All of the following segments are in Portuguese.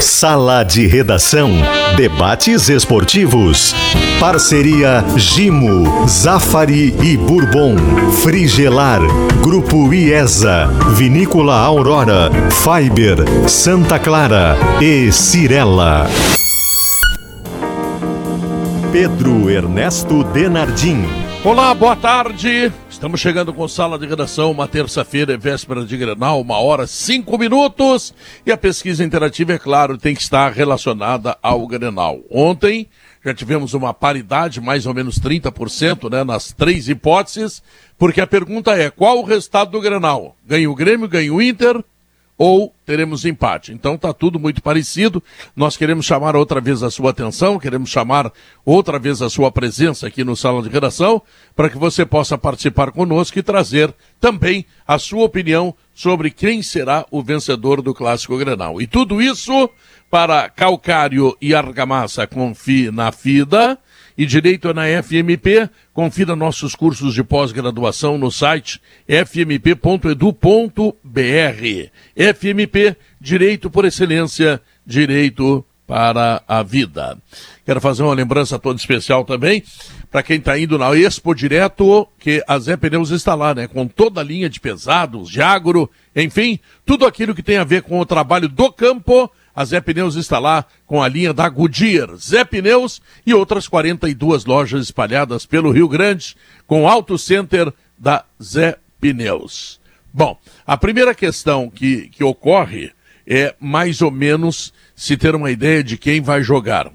Sala de Redação. Debates esportivos. Parceria Gimo, Zafari e Bourbon. Frigelar. Grupo IESA. Vinícola Aurora. Fiber. Santa Clara. E Cirela. Pedro Ernesto Denardim. Olá, boa tarde. Estamos chegando com sala de redação, uma terça-feira, véspera de Grenal, uma hora, cinco minutos. E a pesquisa interativa, é claro, tem que estar relacionada ao Grenal. Ontem já tivemos uma paridade, mais ou menos 30%, né, nas três hipóteses, porque a pergunta é: qual o resultado do Grenal? Ganha o Grêmio, ganha o Inter ou teremos empate. Então está tudo muito parecido. Nós queremos chamar outra vez a sua atenção, queremos chamar outra vez a sua presença aqui no Salão de Redação, para que você possa participar conosco e trazer também a sua opinião sobre quem será o vencedor do Clássico Grenal. E tudo isso para Calcário e Argamassa Confi na FIDA e Direito é na FMP. Confira nossos cursos de pós-graduação no site fmp.edu.br. FMP, Direito por Excelência, Direito para a Vida. Quero fazer uma lembrança toda especial também para quem está indo na Expo Direto, que a Zé Pneus está lá, né? Com toda a linha de pesados, de agro, enfim, tudo aquilo que tem a ver com o trabalho do campo a Zé Pneus está lá com a linha da Goodyear, Zé Pneus e outras 42 lojas espalhadas pelo Rio Grande, com Auto Center da Zé Pneus. Bom, a primeira questão que, que ocorre é mais ou menos se ter uma ideia de quem vai jogar.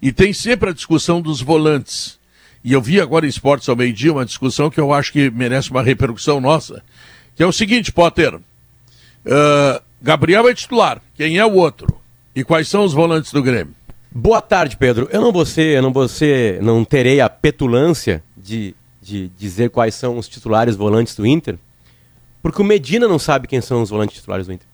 E tem sempre a discussão dos volantes. E eu vi agora em Esportes ao meio-dia uma discussão que eu acho que merece uma repercussão nossa, que é o seguinte, Potter. Uh, Gabriel é titular. Quem é o outro? E quais são os volantes do Grêmio? Boa tarde, Pedro. Eu não vou ser, eu não vou ser, não terei a petulância de, de dizer quais são os titulares volantes do Inter, porque o Medina não sabe quem são os volantes titulares do Inter.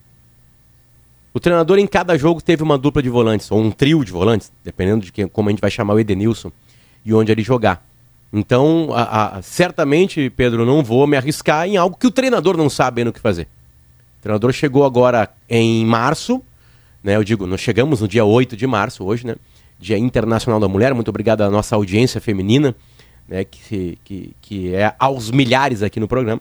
O treinador em cada jogo teve uma dupla de volantes, ou um trio de volantes, dependendo de quem, como a gente vai chamar o Edenilson e onde ele jogar. Então, a, a, certamente, Pedro, não vou me arriscar em algo que o treinador não sabe no que fazer. O treinador chegou agora em março, né? Eu digo, nós chegamos no dia 8 de março hoje, né? Dia Internacional da Mulher. Muito obrigado à nossa audiência feminina, né? Que, que, que é aos milhares aqui no programa.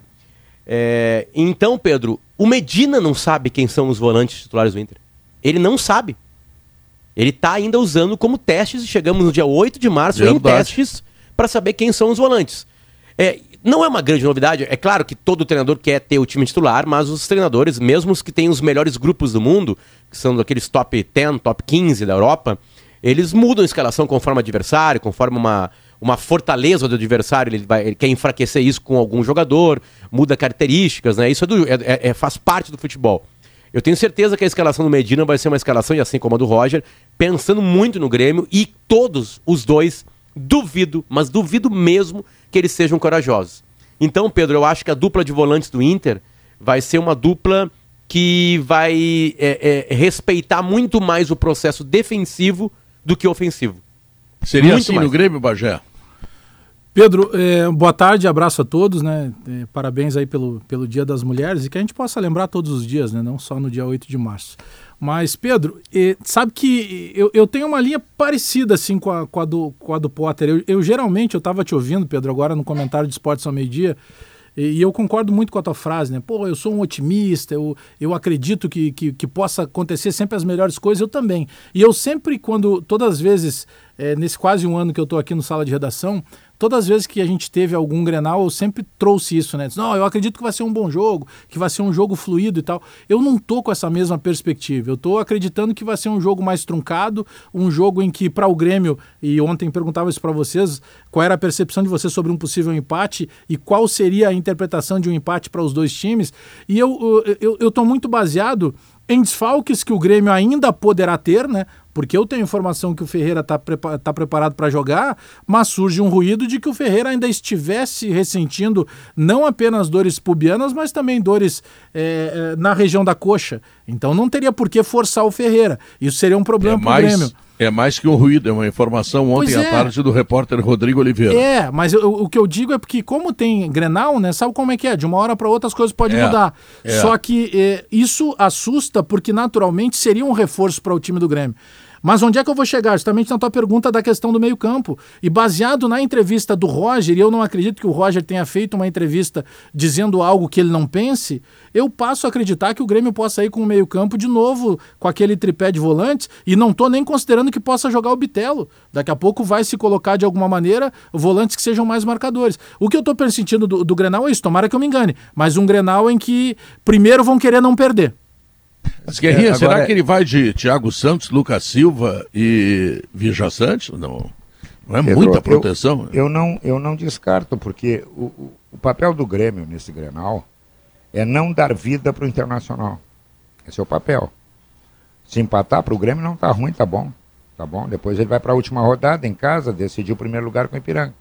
É, então, Pedro, o Medina não sabe quem são os volantes titulares do Inter. Ele não sabe. Ele está ainda usando como testes, chegamos no dia 8 de março em testes para saber quem são os volantes. É, não é uma grande novidade. É claro que todo treinador quer ter o time titular, mas os treinadores, mesmo os que têm os melhores grupos do mundo, que são daqueles top 10, top 15 da Europa, eles mudam a escalação conforme o adversário, conforme uma, uma fortaleza do adversário, ele, vai, ele quer enfraquecer isso com algum jogador, muda características, né? Isso é, do, é, é, é faz parte do futebol. Eu tenho certeza que a escalação do Medina vai ser uma escalação, e assim como a do Roger, pensando muito no Grêmio, e todos os dois, duvido, mas duvido mesmo que eles sejam corajosos. Então, Pedro, eu acho que a dupla de volantes do Inter vai ser uma dupla que vai é, é, respeitar muito mais o processo defensivo do que ofensivo. Seria muito assim mais. no Grêmio, Bagé? Pedro, é, boa tarde, abraço a todos, né? É, parabéns aí pelo, pelo Dia das Mulheres e que a gente possa lembrar todos os dias, né? Não só no dia 8 de março. Mas, Pedro, sabe que eu, eu tenho uma linha parecida assim com a, com a, do, com a do Potter. Eu, eu geralmente, eu estava te ouvindo, Pedro, agora no comentário de Esportes ao meio-dia, e, eu concordo muito com a tua frase, né? Pô, eu sou um otimista, eu, eu acredito que, que, que possa acontecer sempre as melhores coisas, eu também. E eu sempre, quando, todas as vezes, é, nesse quase um ano que eu estou aqui no sala de redação, todas as vezes que a gente teve algum Grenal, eu sempre trouxe isso, né? Não, eu acredito que vai ser um bom jogo, que vai ser um jogo fluido e tal. Eu não tô com essa mesma perspectiva. Eu tô acreditando que vai ser um jogo mais truncado, um jogo em que para o Grêmio, e ontem perguntava isso para vocês, qual era a percepção de vocês sobre um possível empate e qual seria a interpretação de um empate para os dois times. E eu, eu, eu tô muito baseado em desfalques que o Grêmio ainda poderá ter, né? Porque eu tenho informação que o Ferreira está prepa tá preparado para jogar, mas surge um ruído de que o Ferreira ainda estivesse ressentindo não apenas dores pubianas, mas também dores é, na região da coxa. Então não teria por que forçar o Ferreira. Isso seria um problema é para o Grêmio. É mais que um ruído, é uma informação ontem à é. tarde do repórter Rodrigo Oliveira. É, mas eu- o que eu digo é porque, como tem Grenal, né? Sabe como é que é? De uma hora para outra as coisas podem É, mudar. é. Só que é, isso assusta porque, naturalmente, seria um reforço para o time do Grêmio. Mas onde é que eu vou chegar? Justamente na tua pergunta da questão do meio-campo. E baseado na entrevista do Roger, e eu não acredito que o Roger tenha feito uma entrevista dizendo algo que ele não pense, eu passo a acreditar que o Grêmio possa ir com o meio-campo de novo, com aquele tripé de volantes, e não estou nem considerando que possa jogar o Bitelo. Daqui a pouco vai se colocar de alguma maneira volantes que sejam mais marcadores. O que eu estou sentindo do, do Grenal é isso, tomara que eu me engane, mas um Grenal em que primeiro vão querer não perder. Mas, Guerrinha, É, será agora- que ele vai de Thiago Santos, Lucas Silva e Vija Santos? Não. Não é Pedro, muita eu- proteção? Eu, não, eu não descarto, porque o, o, papel do Grêmio nesse Grenal é não dar vida para o Internacional. Esse é o papel. Se empatar para o Grêmio não tá ruim, tá bom. Tá bom? Depois ele vai para a última rodada em casa, decidir o primeiro lugar com o Ipiranga.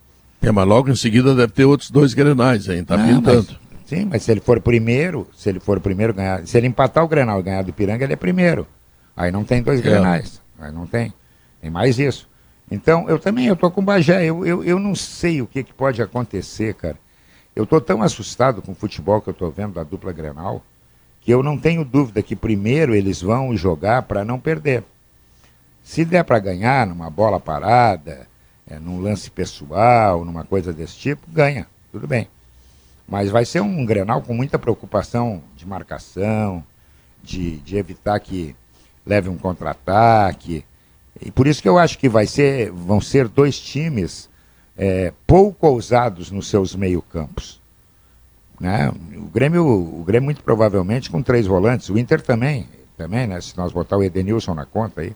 É, mas logo em seguida deve ter outros dois grenais, hein? Tá pintando. mas- sim, mas se ele for primeiro, se ele for primeiro ganhar, se ele empatar o Grenal e ganhar do Ipiranga, ele é primeiro. Aí não tem dois É. Grenais. Aí não tem. Tem mais isso. Então, eu também, eu tô com o Bagé. Eu, eu, eu não sei o que, que pode acontecer, cara. Eu tô tão assustado com o futebol que eu tô vendo da dupla Grenal, que eu não tenho dúvida que primeiro eles vão jogar para não perder. Se der para ganhar numa bola parada, é, num lance pessoal, numa coisa desse tipo, ganha. Tudo bem. Mas vai ser um Grenal com muita preocupação de marcação, de, de evitar que leve um contra-ataque. E por isso que eu acho que vai ser, vão ser dois times é, pouco ousados nos seus meio-campos. Né? O, Grêmio, o Grêmio, muito provavelmente, com três volantes. O Inter também, também né? se nós botar o Edenilson na conta aí.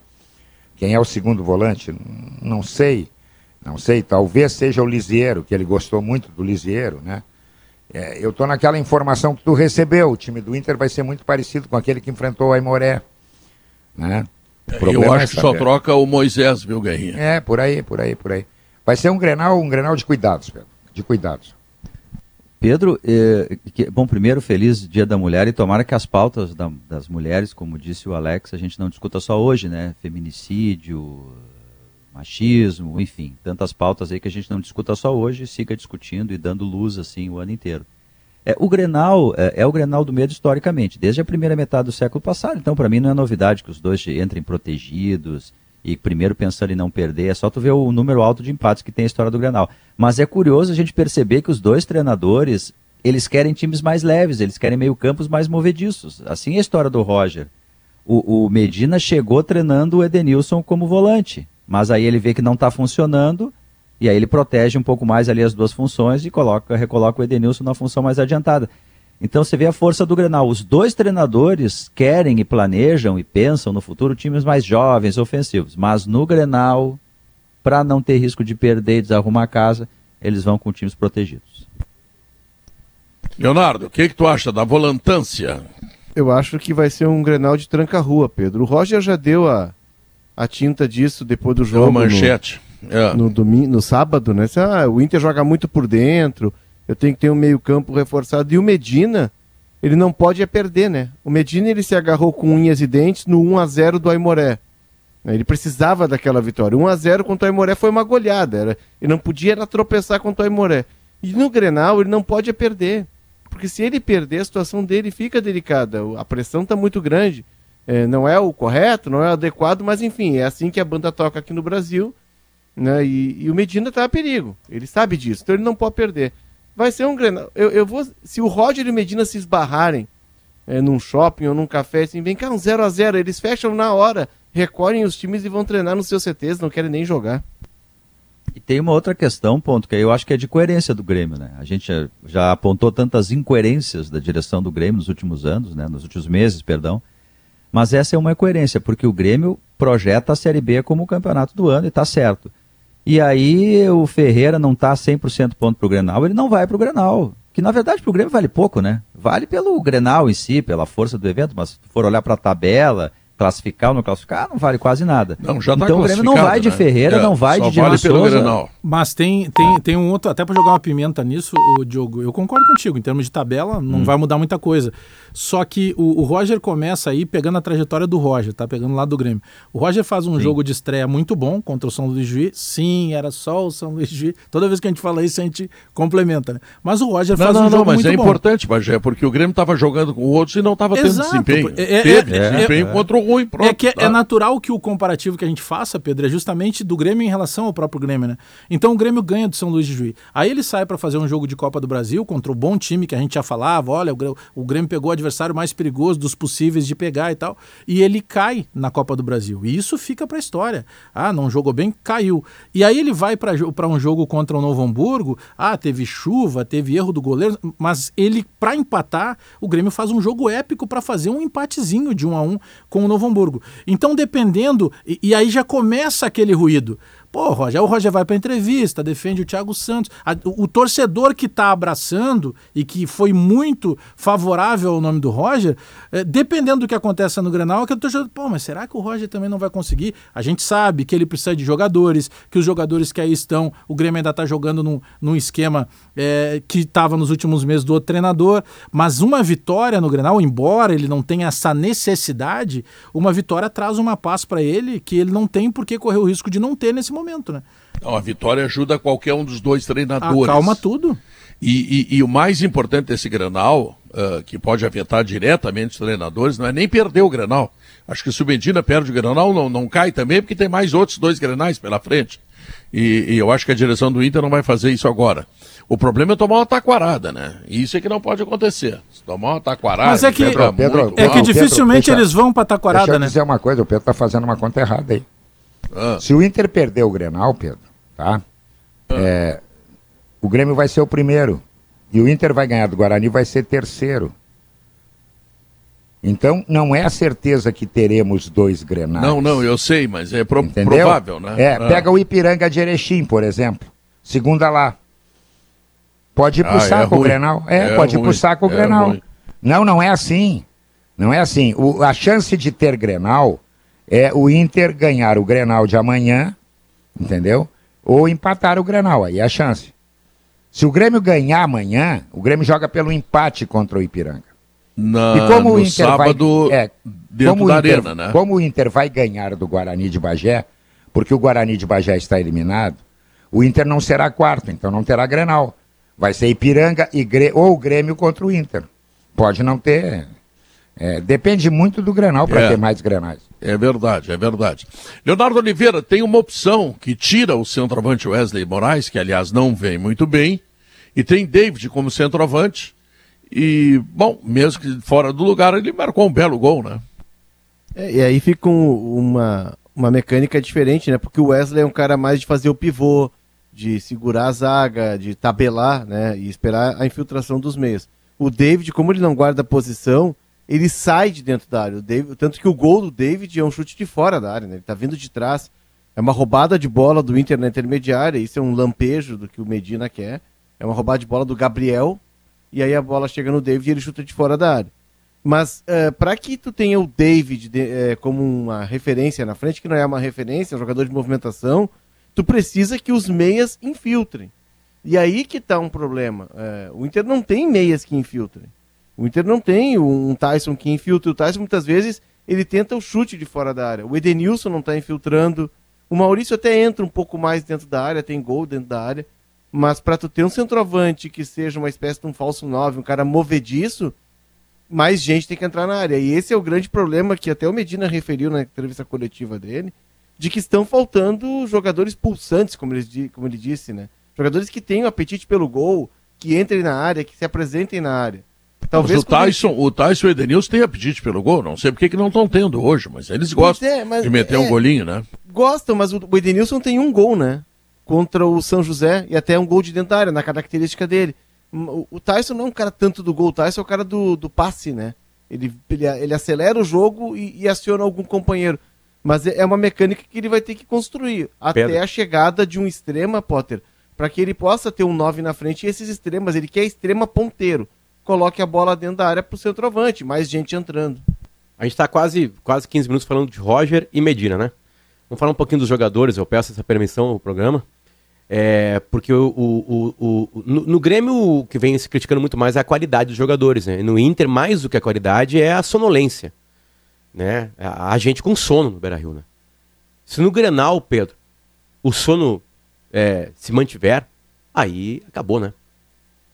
Quem é o segundo volante? Não sei. Não sei, talvez seja o Lisieiro, que ele gostou muito do Lisieiro, né? É, eu estou naquela informação que tu recebeu. O time do Inter vai ser muito parecido com aquele que enfrentou o Aimoré. Né? O Eu acho é que só troca o Moisés, viu, Guerrinha? É, por aí, por aí, por aí. Vai ser um Grenal, um Grenal de cuidados, Pedro. De cuidados. Pedro, eh, que- bom, primeiro, feliz Dia da Mulher e tomara que as pautas da- das mulheres, como disse o Alex, a gente não discuta só hoje, né? Feminicídio, machismo, enfim, tantas pautas aí que a gente não discuta só hoje, siga discutindo e dando luz assim o ano inteiro. É, o Grenal é, é o Grenal do medo historicamente, desde a primeira metade do século passado. Então, para mim, não é novidade que os dois entrem protegidos e primeiro pensando em não perder. É só tu ver o número alto de empates que tem a história do Grenal. Mas é curioso a gente perceber que os dois treinadores eles querem times mais leves, eles querem meio campos mais movediços. Assim é a história do Roger. O, o Medina chegou treinando o Edenilson como volante, mas aí ele vê que não está funcionando e aí ele protege um pouco mais ali as duas funções e coloca, recoloca o Edenilson na função mais adiantada. Então você vê a força do Grenal. Os dois treinadores querem e planejam e pensam no futuro times mais jovens, ofensivos. Mas no Grenal, para não ter risco de perder e desarrumar a casa, eles vão com times protegidos. Leonardo, o que, que tu acha da volantância? Eu acho que vai ser um Grenal de tranca-rua, Pedro. O Roger já deu a, a tinta disso depois do jogo. uma no- manchete. É. no, domingo, no sábado, né? Ah, o Inter joga muito por dentro, eu tenho que ter um meio-campo reforçado. E o Medina, ele não pode é perder, né? O Medina ele se agarrou com unhas e dentes no 1 a 0 do Aimoré. Né? Ele precisava daquela vitória. 1 a 0 contra o Aimoré foi uma goleada. Era, ele não podia era tropeçar contra o Aimoré. E no Grenal ele não pode é perder. Porque se ele perder, a situação dele fica delicada. A pressão está muito grande. É, não é o correto, não é o adequado, mas enfim, é assim que a banda toca aqui no Brasil né? E, e o Medina está a perigo. Ele sabe disso, então ele não pode perder. Vai ser um Grenal. Eu, eu vou, se o Roger e o Medina se esbarrarem é, num shopping ou num café, assim, vem cá, um 0 a 0 eles fecham na hora, recolhem os times e vão treinar nos seus CTs, não querem nem jogar. E tem uma outra questão, ponto, que eu acho que é de coerência do Grêmio, né? A gente já, já apontou tantas incoerências da direção do Grêmio nos últimos anos, né? Nos últimos meses, perdão. Mas essa é uma coerência, porque o Grêmio projeta a Série B como o campeonato do ano e tá certo. E aí o Ferreira não tá 100% ponto pro Grenal, ele não vai pro Grenal. Que na verdade pro Grêmio vale pouco, né? Vale pelo Grenal em si, pela força do evento, mas se for olhar pra tabela, classificar ou não classificar, não vale quase nada. Não, já tá então o Grêmio não vai de né? Ferreira, É, não vai só de Diego vale pelo Souza. Grenal. Mas tem, tem, tem um outro, até para jogar uma pimenta nisso, o Diogo, eu concordo contigo, em termos de tabela, não Hum. vai mudar muita coisa. Só que o, o Roger começa aí pegando a trajetória do Roger, tá pegando lá do Grêmio. O Roger faz um jogo de estreia muito bom contra o São Luís Juiz. Sim, era só o São Luís Juiz. Toda vez que a gente fala isso, a gente complementa, né? Mas o Roger Não, faz não, um não, jogo mas muito é bom. importante, Bagé, porque o Grêmio estava jogando com outros e não estava tendo desempenho. é- é- Teve é- desempenho contra o ruim, pronto. É que é- tá? é natural que o comparativo que a gente faça, Pedro, é justamente do Grêmio em relação ao próprio Grêmio, né? Então o Grêmio ganha do São Luís de Juiz. Aí ele sai para fazer um jogo de Copa do Brasil contra o bom time que a gente já falava, olha, o Grêmio, pegou o adversário mais perigoso dos possíveis de pegar e tal, e ele cai na Copa do Brasil. E isso fica para a história. Ah, não jogou bem, caiu. E aí ele vai para um jogo contra o Novo Hamburgo, ah, teve chuva, teve erro do goleiro, mas ele para empatar, o Grêmio faz um jogo épico para fazer um empatezinho de um a um com o Novo Hamburgo. Então, dependendo, e, e aí já começa aquele ruído. Pô, Roger, o Roger vai para entrevista, defende o Thiago Santos. A- o, o torcedor que está abraçando e que foi muito favorável ao nome do Roger, eh, dependendo do que acontece no Grenal, aquele torcedor, pô, mas será que o Roger também não vai conseguir? A gente sabe que ele precisa de jogadores, que os jogadores que aí estão, o Grêmio ainda está jogando num, num esquema eh, que estava nos últimos meses do outro treinador, mas uma vitória no Grenal, embora ele não tenha essa necessidade, uma vitória traz uma paz para ele que ele não tem por que correr o risco de não ter nesse momento, né? Não, a vitória ajuda qualquer um dos dois treinadores. Acalma tudo. E, e- e o mais importante desse Grenal, ah, que pode afetar diretamente os treinadores, não é nem perder o Grenal. Acho que se o Medina perde o Grenal, não, não cai também, porque tem mais outros dois Grenais pela frente. E, e eu acho que a direção do Inter não vai fazer isso agora. O problema é tomar uma taquarada, né? E isso é que não pode acontecer. Se tomar uma taquarada, Mas é que- Pedro, muito É mal. que Pedro, dificilmente deixa- eles vão para Deixa Taquarada, eu né? dizer uma coisa, o Pedro tá fazendo uma conta errada aí. Ah. Se o Inter perder o Grenal, Pedro, tá? É, o Grêmio vai ser o primeiro. E o Inter vai ganhar do Guarani vai ser terceiro. Então, não é a certeza que teremos dois Grenais. Não, não, eu sei, mas é pro- Entendeu? provável, né? É, Ah. pega o Ipiranga de Erechim, por exemplo. Segunda lá. Pode ir pro Ah, é saco o ruim. Grenal. É, É pode ir pro ruim. saco o É Grenal. ruim. Não, não é assim. Não é assim. O- a chance de ter Grenal é o Inter ganhar o Grenal de amanhã, entendeu? Ou empatar o Grenal, aí é a chance. Se o Grêmio ganhar amanhã, o Grêmio joga pelo empate contra o Ipiranga. Na, E como o Inter sábado, vai. É, dentro como o Inter, arena, né? Como o Inter vai ganhar do Guarani de Bagé, porque o Guarani de Bagé está eliminado, o Inter não será quarto, então não terá Grenal. Vai ser Ipiranga e ou o Grêmio contra o Inter. Pode não ter. é, depende muito do Grenal para É. ter mais Grenais. É verdade, é verdade. Leonardo Oliveira tem uma opção que tira o centroavante Wesley Moraes, que aliás não vem muito bem, e tem David como centroavante. E, bom, mesmo que fora do lugar, ele marcou um belo gol, né? É, e aí fica um- uma, uma mecânica diferente, né? Porque o Wesley é um cara mais de fazer o pivô, de segurar a zaga, de tabelar, né? E esperar a infiltração dos meios. O David, como ele não guarda posição, ele sai de dentro da área. David, tanto que o gol do David é um chute de fora da área, né? Ele tá vindo de trás. É uma roubada de bola do Inter na intermediária. Isso é um lampejo do que o Medina quer. É uma roubada de bola do Gabriel. E aí a bola chega no David e ele chuta de fora da área. Mas para que tu tenha o David de- eh, como uma referência na frente, que não é uma referência, é um jogador de movimentação, tu precisa que os meias infiltrem. E aí que tá um problema. Eh, o Inter não tem meias que infiltrem. O Inter não tem um Tyson que infiltra. O Tyson muitas vezes ele tenta o chute de fora da área. O Edenilson não está infiltrando. O Maurício até entra um pouco mais dentro da área, tem gol dentro da área. Mas para tu ter um centroavante que seja uma espécie de um falso 9, um cara movediço, mais gente tem que entrar na área. E esse é o grande problema que até o Medina referiu na entrevista coletiva dele, de que estão faltando jogadores pulsantes, como ele, como ele disse, né? Jogadores que tenham apetite pelo gol, que entrem na área, que se apresentem na área. Talvez mas o ele- Tyson, o Tyson e o Edenilson têm apetite pelo gol, não sei porque que não estão tendo hoje, mas eles gostam é, mas de meter é- um golinho, né? Gostam, mas o Edenilson tem um gol, né? Contra o São José e até um gol de dentro da área, na característica dele. O, Tyson não é um cara tanto do gol, o Tyson é o cara do, do passe, né? Ele, ele, ele acelera o jogo e, e aciona algum companheiro. Mas é é uma mecânica que ele vai ter que construir até Pedro. a chegada de um extrema, Potter, para que ele possa ter um 9 na frente e esses extremas, ele quer extrema ponteiro. Coloque a bola dentro da área pro centroavante, mais gente entrando. A gente tá quase, quase 15 minutos falando de Roger e Medina, né? Vamos falar um pouquinho dos jogadores, eu peço essa permissão ao programa. É, porque o, o, o, o no, no, Grêmio o que vem se criticando muito mais é a qualidade dos jogadores. Né? No Inter, mais do que a qualidade, é a sonolência. Né? A, a gente com sono no Beira Rio. Né? Se no Grenal, Pedro, o sono é, se mantiver, aí acabou, né?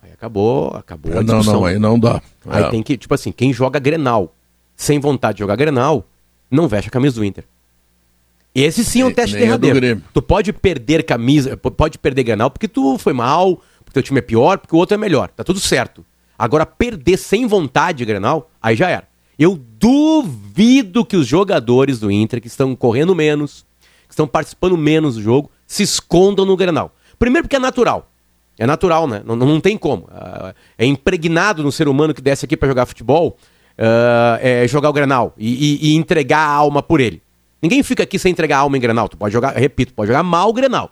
Aí acabou, acabou é, Não, não, aí não dá. Aí é. tem que, tipo assim, quem joga Grenal sem vontade de jogar Grenal, não veste a camisa do Inter. Esse sim é um teste derradeiro. Tu pode perder camisa, pode perder Grenal porque tu foi mal, porque teu time é pior, porque o outro é melhor. Tá tudo certo. Agora, perder sem vontade Grenal, aí já era. Eu duvido que os jogadores do Inter, que estão correndo menos, que estão participando menos do jogo, se escondam no Grenal. Primeiro porque é natural. É natural, né? Não, não tem como. Ah, é impregnado no ser humano que desce aqui para jogar futebol, uh, é jogar o Grenal e, e, e entregar a alma por ele. Ninguém fica aqui sem entregar alma em Grenal. Tu pode jogar, repito, pode jogar mal o Grenal.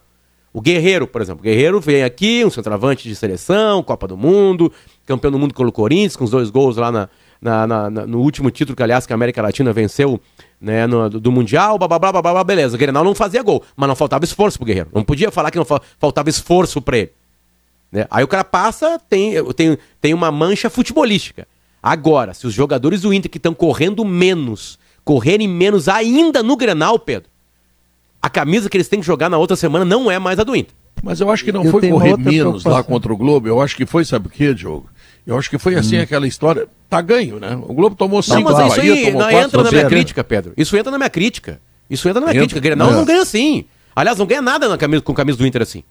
O Guerreiro, por exemplo. O Guerreiro vem aqui, um centroavante de seleção, Copa do Mundo, campeão do mundo com o Corinthians, com os dois gols lá na, na, na, no último título que, aliás, que a América Latina venceu né, no, do, do, Mundial, blá, blá, blá, blá, beleza. O Grenal não fazia gol, mas não faltava esforço pro Guerreiro. Não podia falar que não faltava esforço pra ele. Né? Aí o cara passa, tem, tem, tem uma mancha futebolística. Agora, se os jogadores do Inter que estão correndo menos correrem menos ainda no Grenal, Pedro, a camisa que eles têm que jogar na outra semana não é mais a do Inter. Mas eu acho que não eu foi correr menos lá contra o Globo. Eu acho que foi, sabe o quê, Diogo? Eu acho que foi assim hum. aquela história. Tá ganho, né? O Globo tomou cinco. Não, mas isso aí não entra na minha crítica, Pedro. Isso entra na minha crítica. Isso entra na minha entra. crítica. Grenal é. não ganha assim. Aliás, não ganha nada na camisa, com camisa do Inter assim.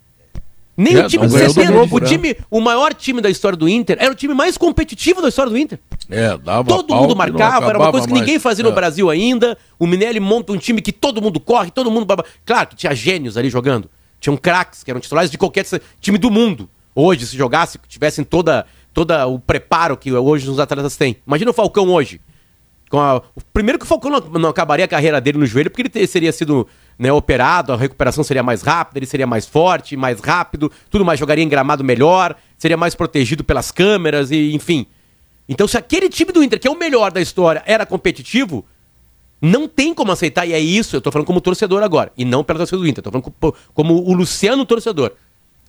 Nem é, o time 60, Globo, o, né? time, o maior time da história do Inter era o time mais competitivo da história do Inter. É, dava Todo mundo marcava, era uma coisa que mais. ninguém fazia é. no Brasil ainda. O Minelli monta um time que todo mundo corre, todo mundo. Claro que tinha gênios ali jogando. Tinham craques que eram titulares de qualquer time do mundo. Hoje, se jogasse, tivessem toda, toda o preparo que hoje os atletas têm. Imagina o Falcão hoje. A... Primeiro que o Falcão não, não acabaria a carreira dele no joelho, porque ele ter, seria sido né, operado, a recuperação seria mais rápida, ele seria mais forte, mais rápido, tudo mais, jogaria em gramado melhor, seria mais protegido pelas câmeras e enfim. Então, se aquele time do Inter, que é o melhor da história, era competitivo, não tem como aceitar, e é isso, eu tô falando como torcedor agora, e não pela torcida do Inter, tô falando como, como o Luciano torcedor.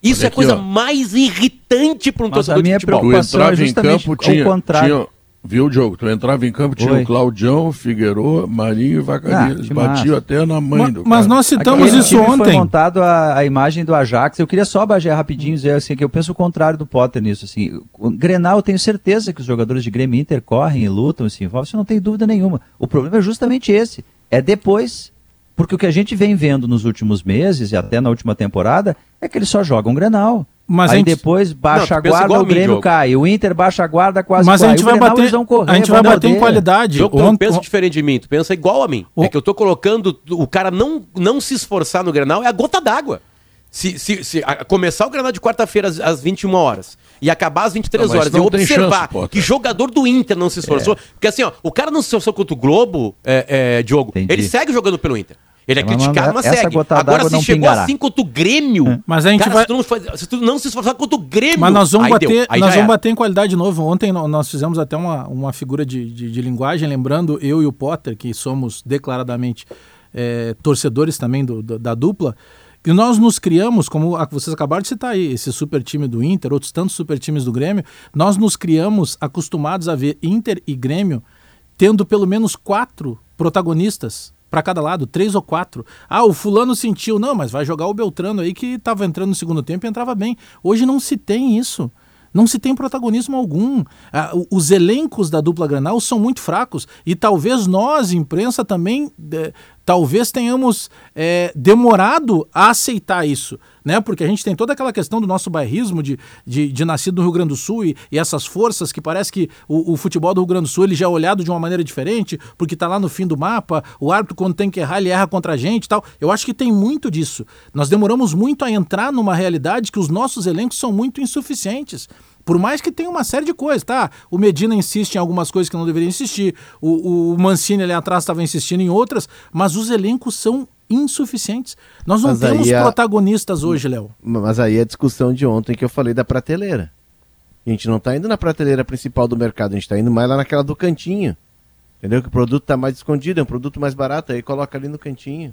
Isso Olha é a coisa ó. mais irritante para um Mas torcedor a minha de futebol. Preocupação é justamente em campo, tinha, contrário. Tinha, Viu, Diogo? Tu entrava em campo, tinha Oi. o Claudião, Figueiredo, Marinho e Vacaria. Ah, batiam até na mãe mas, do cara. Mas nós citamos Aquele isso ontem. foi montado a, a, imagem do Ajax. Eu queria só baixar rapidinho e dizer assim, que eu penso o contrário do Potter nisso. Assim. O Grenal, eu tenho certeza que os jogadores de Grêmio Inter correm e lutam, se envolvem, isso não tem dúvida nenhuma. O problema é justamente esse. É depois. Porque o que a gente vem vendo nos últimos meses e até na última temporada é que eles só jogam Grenal. Mas aí gente... depois baixa não, a guarda, o Grêmio jogo. cai. O Inter baixa a guarda, quase Mas cai. a gente vai bater, correr, a gente vai bater em qualidade. Jogo, tu não pensa diferente de mim, tu pensa igual a mim. O... É que eu tô colocando o cara não, não se esforçar no Grenal é a gota d'água. Se, se, se a, começar o Grenal de quarta-feira às, às 21 horas e acabar às 23 não, horas e observar chance, que jogador do Inter não se esforçou. É. Porque assim, ó, o cara não se esforçou contra o Globo, é, é, Diogo, Entendi. ele segue jogando pelo Inter. Ele é, criticado, mas segue. Agora, se chegou pingará. assim contra o Grêmio, é. mas a gente cara, vai... se, tu não, se, tu não, se esforçar contra o Grêmio... Mas nós vamos, bater, nós vamos bater em qualidade de novo. Ontem nós fizemos até uma, uma figura de, de, de linguagem, lembrando eu e o Potter, que somos declaradamente é, torcedores também do, do, da dupla, e nós nos criamos, como vocês acabaram de citar aí, esse super time do Inter, outros tantos super times do Grêmio, nós nos criamos acostumados a ver Inter e Grêmio tendo pelo menos quatro protagonistas para cada lado, três ou quatro. Ah, o fulano sentiu, não, mas vai jogar o Beltrano aí que estava entrando no segundo tempo e entrava bem. Hoje não se tem isso. Não se tem protagonismo algum. Ah, os elencos da dupla Granal são muito fracos e talvez nós, imprensa, também eh, talvez tenhamos é, demorado a aceitar isso, né? Porque a gente tem toda aquela questão do nosso bairrismo de, de, de nascido no Rio Grande do Sul e, e essas forças que parece que o, o, futebol do Rio Grande do Sul ele já é olhado de uma maneira diferente, porque está lá no fim do mapa, o árbitro quando tem que errar, ele erra contra a gente e tal. Eu acho que tem muito disso. Nós demoramos muito a entrar numa realidade que os nossos elencos são muito insuficientes. Por mais que tenha uma série de coisas, tá? O Medina insiste em algumas coisas que não deveria insistir, o, o Mancini ali atrás estava insistindo em outras, mas os elencos são insuficientes. Nós não mas temos a... protagonistas hoje, Léo. Mas aí é a discussão de ontem que eu falei da prateleira. A gente não está indo na prateleira principal do mercado, a gente está indo mais lá naquela do cantinho. Entendeu? Que o produto tá mais escondido, é um produto mais barato, aí coloca ali no cantinho.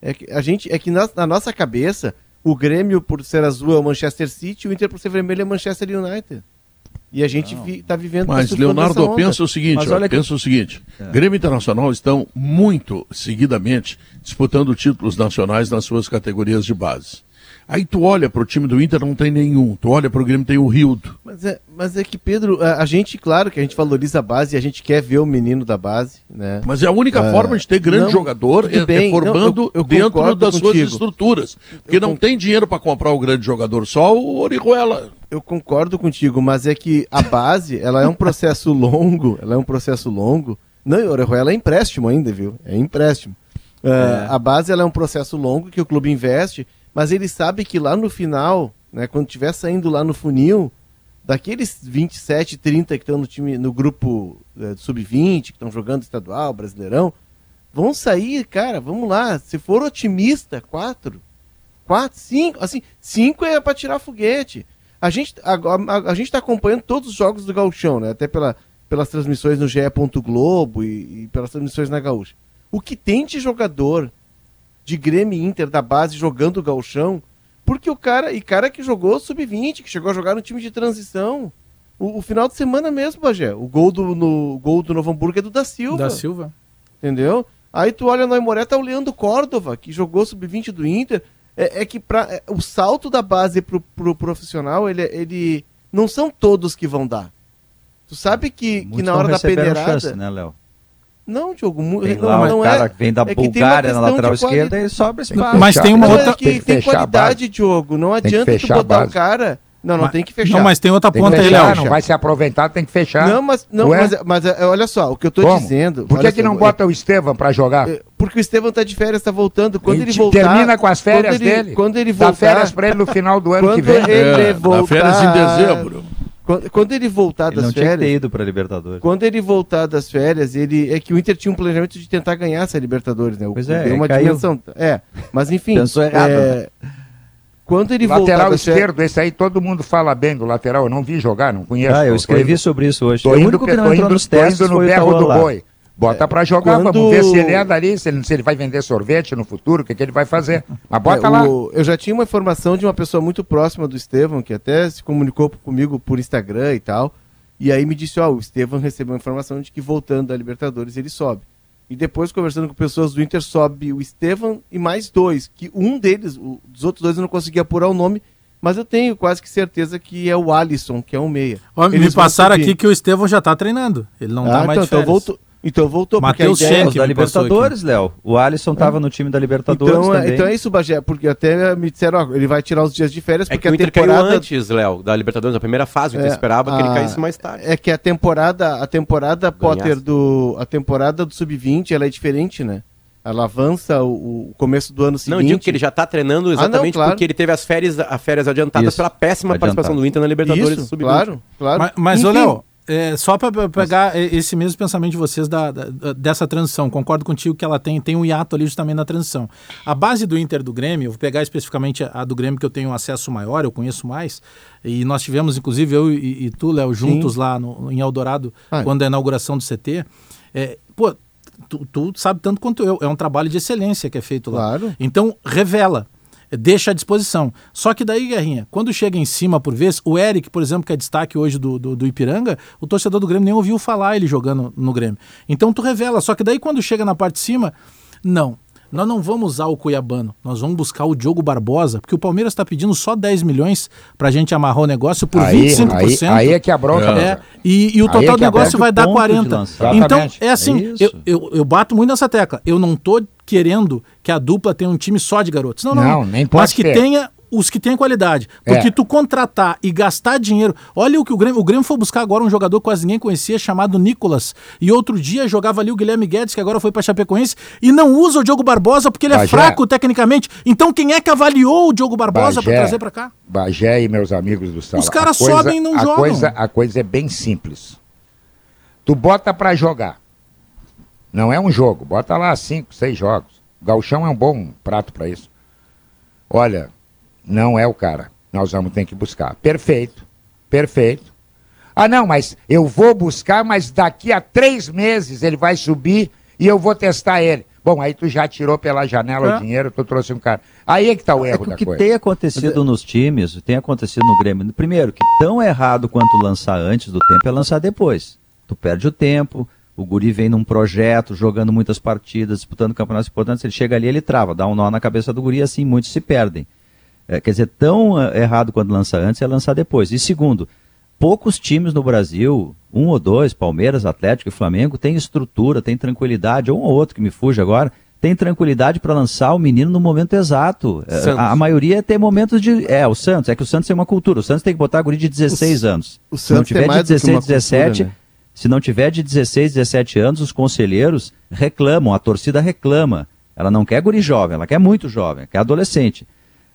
É que a gente, é que na, na nossa cabeça, o Grêmio por ser azul é o Manchester City, o Inter por ser vermelho é o Manchester United. E a gente vi, tá vivendo Mas, Leonardo, pensa o seguinte, Mas ó, que- pensa o seguinte, Grêmio e Internacional estão muito seguidamente disputando títulos nacionais nas suas categorias de base. Aí tu olha pro time do Inter, não tem nenhum. Tu olha pro Grêmio, tem o Rildo. Mas é, mas é que, Pedro, a, a gente, claro que a gente valoriza a base e a gente quer ver o menino da base, né? Mas é a única Ah, forma de ter grande não, jogador é, é bem. formando Não, eu- eu dentro das suas contigo. estruturas. Porque não tem dinheiro para comprar o grande jogador, só o Orihuela. Eu concordo contigo, mas é que a base, ela é um processo longo, ela é um processo longo. Não, e Orejuela é empréstimo ainda, viu? É empréstimo. Ah, A base, ela é um processo longo que o clube investe, mas ele sabe que lá no final, né, quando estiver saindo lá no funil, daqueles 27, 30 que estão no time, no grupo eh, sub-20, que estão jogando estadual, brasileirão, vão sair, cara, vamos lá, se for otimista, quatro, quatro, cinco, assim, cinco é para tirar foguete. A gente agora a, a gente está acompanhando todos os jogos do Gauchão, né? Até pela, pelas transmissões no GE. Globo e, e pelas transmissões na Gaúcha. O que tem de jogador de Grêmio e Inter da base jogando o Gauchão, porque o cara, e cara que jogou sub-20, que chegou a jogar no time de transição. O, o final de semana mesmo, Bagé. O gol do, no, gol do Novo Hamburgo é do da Silva. Da Silva. Entendeu? Aí tu olha no Aimoré, tá o Leandro Córdova, que jogou sub-20 do Inter. É, é que pra, é, o salto da base pro, pro profissional, ele, ele. Não são todos que vão dar. Tu sabe que, que na hora da peneirada. chance, né, Léo? Não, Diogo, Tem não, lá não o cara é. vem da é Bulgária na lateral esquerda e sobra espaço. Mas tem uma Não, outra- é que Tem tem qualidade, Diogo. Não adianta tu botar o cara. Não, não Mas- tem que fechar. Não, mas tem outra Tem ponta aí, Léo. não vai se aproveitar, tem que fechar. Não, mas, não, Ué? mas, mas é, olha só, o que eu tô Como? dizendo. Por que, que só, não é- bota o Estevam pra jogar? é, Porque o Estevão tá de férias, tá voltando. Quando Ele ele, voltar. termina com as férias quando ele, dele. Quando ele Dá voltar. férias pra ele no final do ano que vem. ele É, voltar. dá férias em dezembro. Quando, quando ele voltar Ele das não tinha que férias. ido pra Libertadores. Quando ele voltar das férias, ele é que o Inter tinha um planejamento de tentar ganhar essa Libertadores, né? O- Pois é, deu uma caiu. dimensão. É, mas enfim. Pensou errado, é, Quando ele voltar lateral das férias, esquerdo, esse aí todo mundo fala bem do lateral. Eu não vi jogar, não conheço. Ah, eu escrevi indo- sobre isso hoje. Tô o indo, único que tô não entrou indo- nos tô testes indo no foi o berro do boi. Bota pra jogar, quando- vamos ver se ele é dali, se ele, se ele vai vender sorvete no futuro, o que, que ele vai fazer. Mas bota É, lá. o- eu já tinha uma informação de uma pessoa muito próxima do Estevão, que até se comunicou comigo por Instagram e tal. E aí me disse, ó, o Estevão recebeu a informação de que voltando da Libertadores ele sobe. E depois, conversando com pessoas do Inter, sobe o Estevão e mais dois, que um deles, o, dos outros dois eu não consegui apurar o nome, mas eu tenho quase que certeza que é o Alisson, que é o meia. Ó, me passaram aqui que o Estevão já tá treinando. Ele não Ah, tá mais então, de então férias. voltou. Então voltou, Matheus porque a ideia- Schenck. Da. Libertadores, Léo. O Alisson tava no time da Libertadores Então, é- também. então é isso, Bagé, porque até me disseram, ó, ele vai tirar os dias de férias, É porque que o a Inter caiu temporada... antes, Léo, da Libertadores, na primeira fase. É, esperava que ele a- caísse mais tarde. É que a temporada, a temporada Ganhasse. Potter do a temporada do sub-20, ela é diferente, né? Ela avança o, o começo do ano seguinte. Não, digo que ele já tá treinando exatamente claro. porque ele teve as férias, as férias adiantadas Isso, pela péssima adiantado. participação do Inter na Libertadores Isso, sub-20. claro, claro. Mas, mas ô, Léo, é, só para pegar e- esse mesmo pensamento de vocês da, da- dessa transição, concordo contigo que ela tem, tem um hiato ali justamente na transição. A base do Inter do Grêmio, eu vou pegar especificamente a, a do Grêmio que eu tenho acesso maior, eu conheço mais, e nós tivemos, inclusive, eu e, e tu, Léo, juntos lá no, em Eldorado, Ah. quando é a inauguração do CT. É, pô, tu, tu sabe tanto quanto eu, é um trabalho de excelência que é feito lá. Claro. Então, revela. Deixa à disposição. Só que daí, Guerrinha, quando chega em cima por vez, o Eric, por exemplo, que é destaque hoje do, do, do Ipiranga, o torcedor do Grêmio nem ouviu falar ele jogando no Grêmio. Então tu revela. Só que daí quando chega na parte de cima, não. Nós não vamos usar o Cuiabano, nós vamos buscar o Diogo Barbosa, porque o Palmeiras está pedindo só 10 milhões pra gente amarrar o negócio por Aí, 25%. aí, aí é que a bronca. É. É, e, e o Aí total é do negócio vai dar ponto de 40. lançar. Então, Exatamente. é assim, É eu, eu, eu bato muito nessa tecla. Eu não tô querendo que a dupla tenha um time só de garotos. Não, não. Não, nem pode Mas que ter. tenha os que têm qualidade. Porque É. tu contratar e gastar dinheiro. Olha o que o Grêmio. O Grêmio foi buscar agora um jogador que quase ninguém conhecia, chamado Nicolas. E outro dia jogava ali o Guilherme Guedes, que agora foi pra Chapecoense, e não usa o Diogo Barbosa porque ele é Bagé. fraco tecnicamente. Então quem é que avaliou o Diogo Barbosa pra Bagé. trazer pra cá? Bagé e meus amigos do Sala. Os caras sobem e não a jogam. Coisa, a coisa é bem simples. Tu bota pra jogar. Não é um jogo. Bota lá cinco, seis jogos. O Galchão é um bom prato pra isso. Olha, não é o cara. Nós vamos ter que buscar. Perfeito. Perfeito. Ah, não, mas eu vou buscar, mas daqui a três meses ele vai subir e eu vou testar ele. Bom, aí tu já tirou pela janela É. o dinheiro, tu trouxe um cara. Aí é que tá o É erro que da o que coisa. tem acontecido nos times, tem acontecido no Grêmio. Primeiro, que tão errado quanto lançar antes do tempo é lançar depois. Tu perde o tempo, o guri vem num projeto, jogando muitas partidas, disputando campeonatos importantes, ele chega ali, ele trava, dá um nó na cabeça do guri, assim muitos se perdem. É, quer dizer, tão eh, errado quando lançar antes é lançar depois. E segundo, poucos times no Brasil, um ou dois, Palmeiras, Atlético e Flamengo, tem estrutura, tem tranquilidade, um ou outro que me fuge agora, tem tranquilidade para lançar o menino no momento exato. É, Santos. A, a maioria tem momentos de. É, o Santos, é que o Santos tem uma cultura. O Santos tem que botar guri de 16 anos. o Se não Santos tiver de mais do que 16, uma cultura, 17, né? Se não tiver de 16, 17 anos, os conselheiros reclamam, a torcida reclama. Ela não quer guri jovem, ela quer muito jovem, quer adolescente.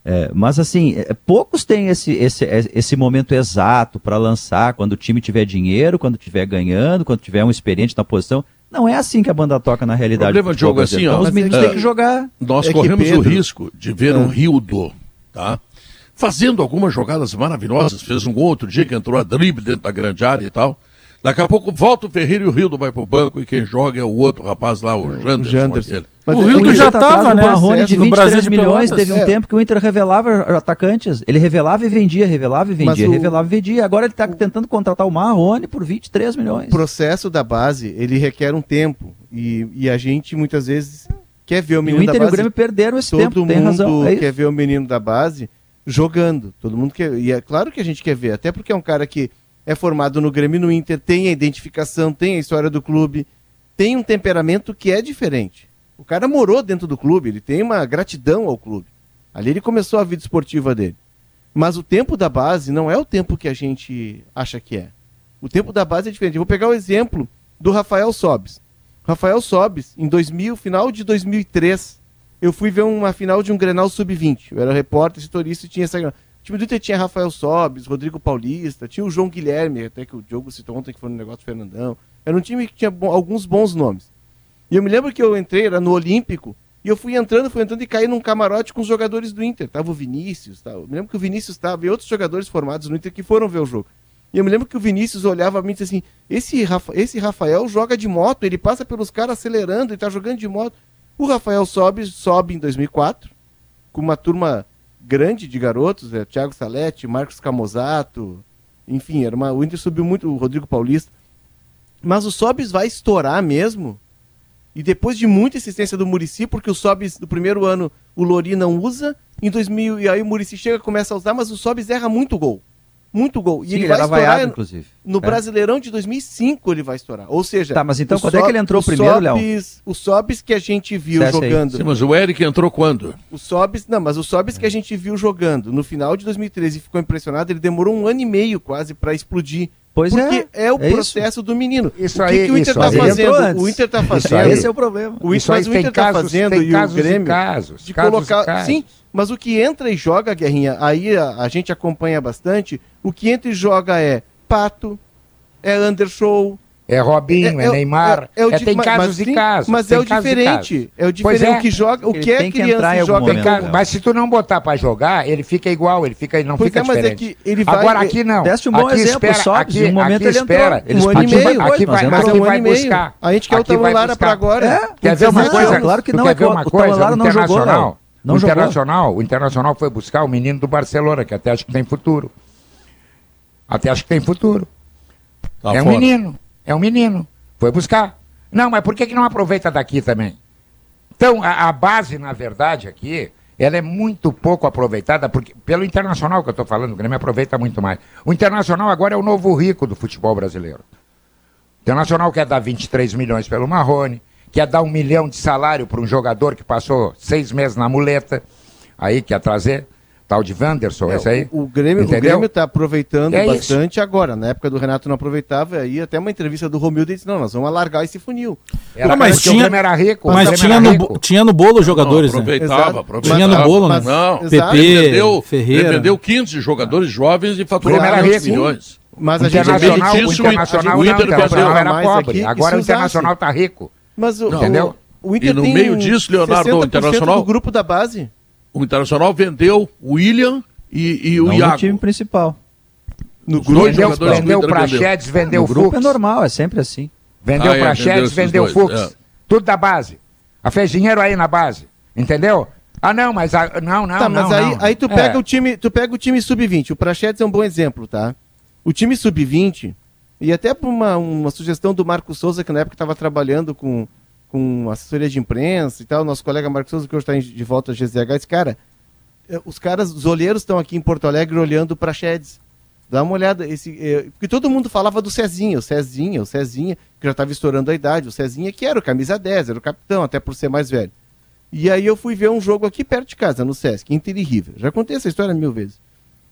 É, mas assim, é, poucos têm esse, esse, esse momento exato para lançar quando o time tiver dinheiro, quando tiver ganhando, quando tiver um experiente na posição. Não é assim que a banda toca na realidade. Problema do de jogo futebol assim, ó, os meninos é- têm que jogar. Nós É corremos o Pedro- risco de ver um Rildo, tá? Fazendo algumas jogadas maravilhosas, fez um gol outro dia que entrou a drible dentro da grande área e tal. Daqui a pouco volta o Ferreira e o Rildo vai pro banco e quem joga é o outro rapaz lá, o Janderson. Janderson. aquele. Mas O é- Rildo Inter já tá atrás tava, do né? Marrone de No 23 Brasil de milhões. Teve um É. tempo que o Inter revelava atacantes. Ele revelava e vendia, revelava e Mas vendia, o- revelava e vendia. Agora ele está tentando contratar o Marrone por 23 milhões. O processo da base, ele requer um tempo. E, e a gente, muitas vezes, quer ver o E o menino Inter da e o base. Grêmio perderam esse Todo tempo, tem mundo razão. É quer ver o menino da base jogando. Todo mundo quer. E é claro que a gente quer ver. Até porque é um cara que é formado no Grêmio e no Inter, tem a identificação, tem a história do clube, tem um temperamento que é diferente. O cara morou dentro do clube, ele tem uma gratidão ao clube. Ali ele começou a vida esportiva dele. Mas o tempo da base não é o tempo que a gente acha que é. O tempo da base é diferente. Eu vou pegar o exemplo do Rafael Sobis. Rafael Sobis, em 2000, final de 2003, eu fui ver uma final de um Grenal Sub-20. Eu era repórter, setorista e tinha essa... Time do Inter tinha Rafael Sobis, Rodrigo Paulista, tinha o João Guilherme, até que o Diogo citou ontem que foi no negócio do Fernandão. Era um time que tinha bo- alguns bons nomes. E eu me lembro que eu entrei, era no Olímpico, e eu fui entrando, fui entrando e caí num camarote com os jogadores do Inter. Tava o Vinícius, tava. eu me lembro que o Vinícius estava e outros jogadores formados no Inter que foram ver o jogo. E eu me lembro que o Vinícius olhava a mim e disse assim: esse, Rafa- esse Rafael joga de moto, ele passa pelos caras acelerando, ele tá jogando de moto. O Rafael sobe, sobe em 2004, com uma turma grande de garotos, é, Thiago Salete, Marcos Camozato, enfim, era uma, o Inter subiu muito, o Rodrigo Paulista. Mas o Sobis vai estourar mesmo. E depois de muita insistência do Murici, porque o Sobis do primeiro ano o Lori não usa, em 2000 e aí o Murici chega começa a usar, mas o Sobis erra muito gol. Muito gol. E Sim, ele ele vai era estourar vaiado, inclusive. no É. Brasileirão de 2005 ele vai estourar. Ou seja, Tá, mas então o quando é que ele entrou o primeiro, Léo? O Sobis que a gente viu jogando. Sim, mas o Eric entrou quando? O Sobis, não, mas o Sobis que a gente viu jogando no final de 2013 e ficou impressionado, ele demorou um ano e meio quase pra explodir. Pois porque é, é, o é isso. processo do menino. Isso o que, aí- que o Inter isso tá aí. fazendo? O Inter tá Isso fazendo. aí. Esse é o problema. O, Isso mas aí o Inter tá casos- fazendo tem e casos o Grêmio casos, de casos colocar, casos. sim, mas o que entra e joga, Guerrinha, aí a, a gente acompanha bastante. O que entra e joga é Pato, é Undershow, É Robinho, é, o- Neymar, é o é, tem mas- casos mas e casos. Mas é o diferente. É o Pois diferente. é. O que joga, o Ele que é tem que criança e joga momento, ca-. Mas se tu não botar pra jogar, ele fica igual, ele fica, ele não Pois fica é, mas é diferente. que ele vai- Agora aqui não. Deste um bom aqui exemplo, espera, Sobs, aqui, um momento aqui ele entrou. espera. Eles Um ano e meio. Aqui mas vai. Mas é aqui um vai buscar. A gente quer o Tabulara pra agora. É, Quer ver uma 17 coisa? claro que não, quer é ver o-? Tabulara não jogou, Internacional, Léo. Não o jogou. Internacional, o Internacional foi buscar o menino do Barcelona, que até acho que tem futuro. Até acho que tem futuro. Tá é um fora. menino, é um menino. Foi buscar. Não, mas por que, que não aproveita daqui também? Então, a, a base, na verdade, aqui, ela é muito pouco aproveitada, porque pelo Internacional que eu estou falando, o Grêmio aproveita muito mais. O Internacional agora é o novo rico do futebol brasileiro. O Internacional quer dar 23 milhões pelo Marrone, quer dar um milhão de salário para um jogador que passou seis meses na muleta, aí quer trazer, tal de Wanderson, É, esse aí. o, o Grêmio, o Entendeu? Grêmio tá aproveitando É bastante agora. Na época do Renato não aproveitava, aí até uma entrevista do Romildo disse: não, nós vamos alargar esse funil. Era Ah, mas porque tinha- o Grêmio era rico. Mas tinha era no, rico. bo- tinha no bolo os jogadores, não, né? aproveitava, Exato. aproveitava. Tinha no bolo, né? Mas- Não, Exato. ele PP, vendeu, Ferreira. ele vendeu 15 jogadores jovens e faturou Grêmio era 500 rico. milhões. Mas a gente Internacional, Além o disso, Internacional, o não, Inter o Internacional perdeu era mais pobre. aqui, Agora o Internacional está rico. Mas o, Não. Entendeu? O, o Inter E no tem meio disso, Leonardo, o 60% Internacional- do grupo da base. O Internacional vendeu o William e, e o Não no Iago. time principal. No grupo, vendeu, o vendeu Inter pra vendeu. No grupo Fux. é normal, é sempre assim. Vendeu Ah, é, vendeu dois, Fux. é. Tudo da base. Ah, fez dinheiro aí na base. Entendeu? Ah, não, mas. a- não, não, tá, não. mas aí, não. aí tu É. pega o time, tu pega o time sub-20. O Prachetes é um bom exemplo, tá? O time sub-20 e até por uma, uma sugestão do Marco Souza que na época estava trabalhando com com assessoria de imprensa e tal, nosso colega Marco Souza que hoje está de volta a GZH, disse, cara, eh, os caras, os olheiros estão aqui em Porto Alegre olhando para Chedes. Dá uma olhada, esse, eh, porque todo mundo falava do Cezinha, o Cezinha, o Cezinha, que já estava estourando a idade, o Cezinha que era o camisa 10, era o capitão, até por ser mais velho. E aí eu fui ver um jogo aqui perto de casa, no Sesc, Inter e River. Já contei essa história mil vezes.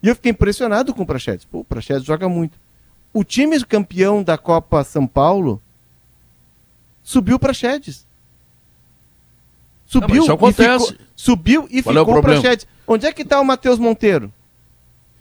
E eu fiquei impressionado com o Prachedes. Pô, o Prachedes joga muito. O time campeão da Copa São Paulo subiu para Chedes. Subiu isso e ficou, subiu e Qual é o ficou para problema? Chedes. Onde é que está o Matheus Monteiro?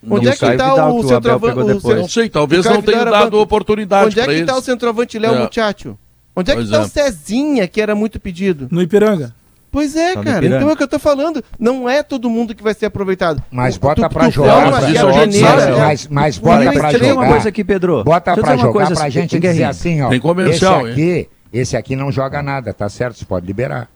Onde Não é que está o o centroavante? Não sei, talvez não tenha dado banco. oportunidade Onde é para que está o centroavante Léo É. Muchacho? Onde é que está é. o Cezinha, que era muito pedido? No Ipiranga. Pois é, Tá cara. Então é o que eu tô falando. Não é todo mundo que vai ser aproveitado. Mas bota tu- pra tu jogar. forma mas que isso a a gente peneira- sabe. Mas, mas bota pra Deixa eu dizer jogar. uma coisa aqui, Pedro. Bota Deixa pra jogar coisa, pra gente dizer assim, ó. Tem comercial, esse aqui, esse aqui não joga nada, tá certo? Você pode liberar.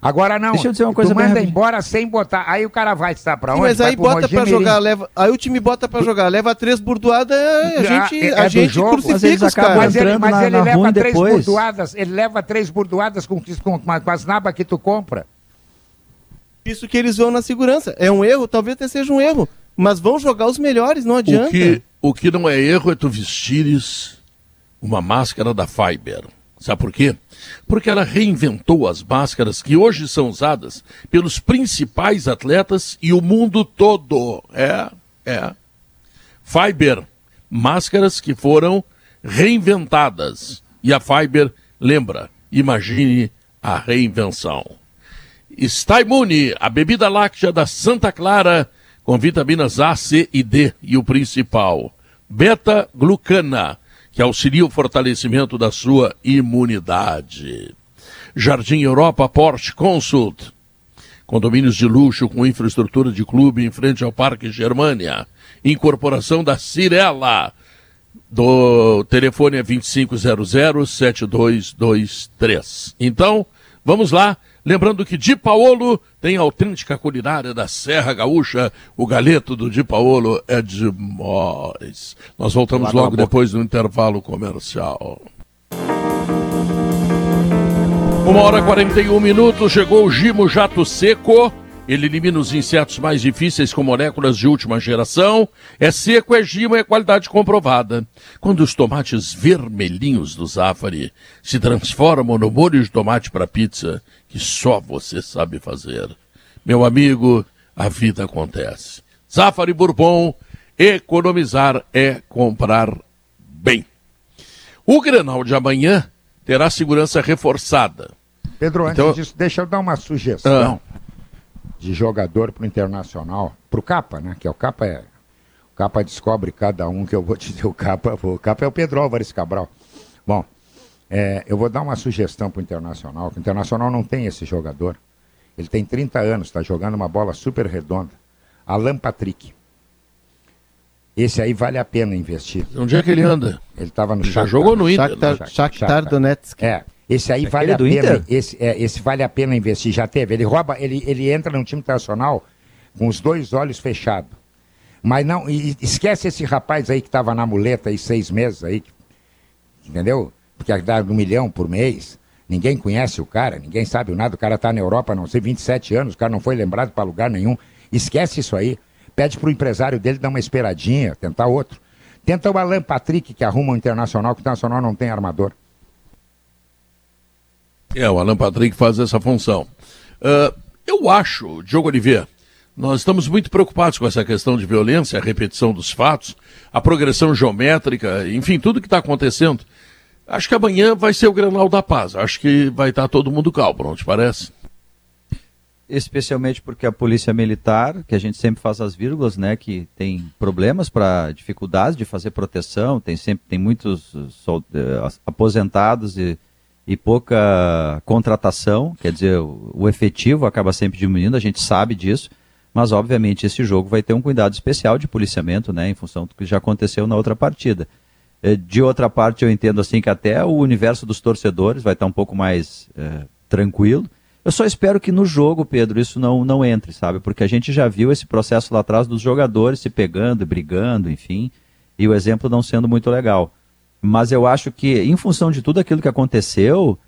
Agora não. Deixa eu dizer uma tu coisa bem manda rapidinho. embora sem botar. Aí o cara vai estar pra Sim, onde? mas aí bota Mogi pra Mirim. jogar, leva. Aí o time bota pra jogar, leva três burdoadas, a gente, é a do gente jogo. crucifica os caras. Mas ele, mas na- ele na leva três depois. burdoadas, ele leva três burdoadas com, com, com, com as nabas que tu compra. Isso que eles vão na segurança. É um erro, talvez até seja um erro. Mas vão jogar os melhores, não adianta. O que, o que não é erro é tu vestires uma máscara da Fiber. Sabe por quê? Porque ela reinventou as máscaras que hoje são usadas pelos principais atletas e o mundo todo. É, é. Fiber, máscaras que foram reinventadas. E a Fiber, lembra, imagine a reinvenção. Está imune, a bebida láctea da Santa Clara, com vitaminas A, C e D. E o principal, beta-glucana, que auxilia o fortalecimento da sua imunidade. Jardim Europa Porsche Consult. Condomínios de luxo com infraestrutura de clube em frente ao Parque Germânia. Incorporação da Cirela. Do telefone é 2500-7223. Então, vamos lá. Lembrando que Di Paolo tem a autêntica culinária da Serra Gaúcha. O galeto do Di Paolo é demais. Nós voltamos logo depois do intervalo comercial. Uma hora e 41 minutos, chegou o Gimo Jato Seco. Ele elimina os insetos mais difíceis com moléculas de última geração. É seco, é Gimo, é qualidade comprovada. Quando os tomates vermelhinhos do Zafari se transformam no molho de tomate para pizza, que só você sabe fazer. Meu amigo, a vida acontece. Zafari Bourbon, economizar é comprar bem. O Grenal de amanhã terá segurança reforçada. Pedro, antes Então- disso, deixa eu dar uma sugestão de jogador pro Internacional, pro Capa, né? Que é o Capa é. O Capa descobre cada um que eu vou te dizer. O Capa, o Capa é o Pedro Álvares Cabral. Bom, é, eu vou dar uma sugestão pro Internacional, que o Internacional não tem esse jogador. Ele tem 30 anos, está jogando uma bola super redonda. Alan Patrick. Esse aí vale a pena investir. Onde é que ele anda? Ele estava no Já Shakhtar. jogou no Inter. Shakhtar, né? Shakhtar Donetsk. É, esse aí vale Aquele a do pena. Inter? Esse, é, esse vale a pena investir. Já teve. Ele rouba, ele, ele entra no time internacional com os dois olhos fechados. Mas não, e- esquece esse rapaz aí que estava na muleta aí seis meses aí, que- entendeu? Porque dá um milhão por mês. Ninguém conhece o cara, ninguém sabe nada. O cara tá na Europa, não sei, 27 anos, o cara não foi lembrado para lugar nenhum. Esquece isso aí. Pede pro empresário dele dar uma esperadinha, tentar outro. Tenta o Alan Patrick, que arruma o Internacional, que o Internacional não tem armador. É, o Alan Patrick faz essa função. Ah, eu acho, Diogo Oliveira, nós estamos muito preocupados com essa questão de violência, a repetição dos fatos, a progressão geométrica, enfim, tudo que está acontecendo. Acho que amanhã vai ser o Grenal da Paz. Acho que vai estar todo mundo calmo, não te parece? especialmente porque a polícia militar, que a gente sempre faz as vírgulas, né, que tem problemas para dificuldades de fazer proteção, tem sempre tem muitos uh, eh, as- aposentados e, e pouca contratação, quer dizer, o, efetivo acaba sempre diminuindo, a gente sabe disso. Mas, obviamente, esse jogo vai ter um cuidado especial de policiamento, né, em função do que já aconteceu na outra partida. Eh, De outra parte, eu entendo assim que até o universo dos torcedores vai estar um pouco mais eh, tranquilo. Eu só espero que no jogo, Pedro, isso não, não entre, sabe? Porque a gente já viu esse processo lá atrás dos jogadores se pegando, brigando, enfim, e o exemplo não sendo muito legal. Mas eu acho que, em função de tudo aquilo que aconteceu,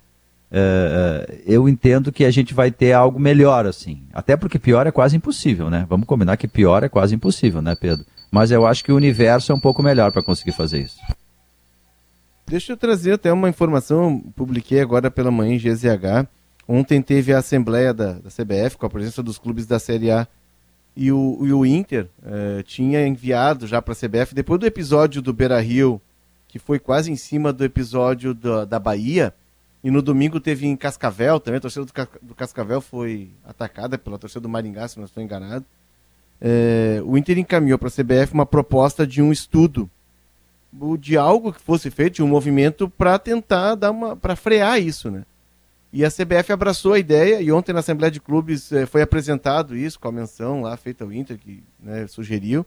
eh, eu entendo que a gente vai ter algo melhor, assim. Até porque pior é quase impossível, né? Vamos combinar que pior é quase impossível, né, Pedro? Mas eu acho que o universo é um pouco melhor para conseguir fazer isso. Deixa eu trazer até uma informação, publiquei agora pela manhã em GZH. Ontem teve a assembleia da, da CBF com a presença dos clubes da Série A e o, e o Inter eh, tinha enviado já para a CBF, depois do episódio do Beira Rio, que foi quase em cima do episódio da, da Bahia, e no domingo teve em Cascavel também, a torcida do, do Cascavel foi atacada pela torcida do Maringá, se não estou enganado. Eh, o Inter encaminhou para a CBF uma proposta de um estudo de algo que fosse feito, de um movimento para tentar dar uma para frear isso, né? E a CBF abraçou a ideia e ontem na Assembleia de Clubes eh, foi apresentado isso com a menção lá feita ao Inter que né, sugeriu.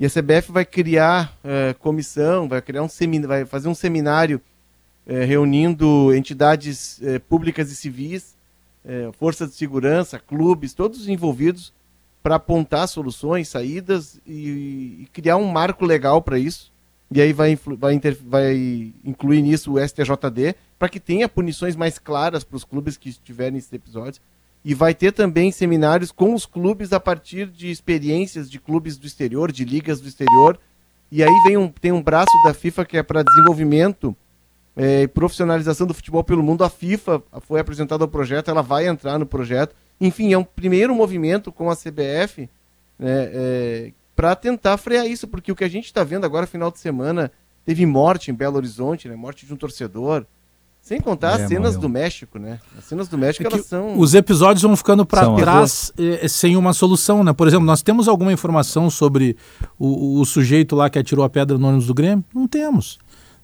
E a CBF vai criar eh, comissão, vai criar um seminário, vai fazer um seminário eh, reunindo entidades eh, públicas e civis, forças de segurança, clubes, todos envolvidos para apontar soluções, saídas e, e criar um marco legal para isso. E aí vai, vai, vai incluir nisso o STJD para que tenha punições mais claras para os clubes que estiverem nesses episódios. E vai ter também seminários com os clubes a partir de experiências de clubes do exterior, de ligas do exterior. E aí vem um, tem um braço da FIFA que é para desenvolvimento eh, e profissionalização do futebol pelo mundo. A FIFA foi apresentada ao projeto, ela vai entrar no projeto. Enfim, é um primeiro movimento com a CBF né, para tentar frear isso, porque o que a gente está vendo agora, final de semana, teve morte em Belo Horizonte, né, morte de um torcedor. Sem contar É, as cenas morreu. do México, né? As cenas do México, É elas são. Os episódios vão ficando para São trás eh, sem uma solução, né? Por exemplo, nós temos alguma informação sobre o, o sujeito lá que atirou a pedra no ônibus do Grêmio? Não temos.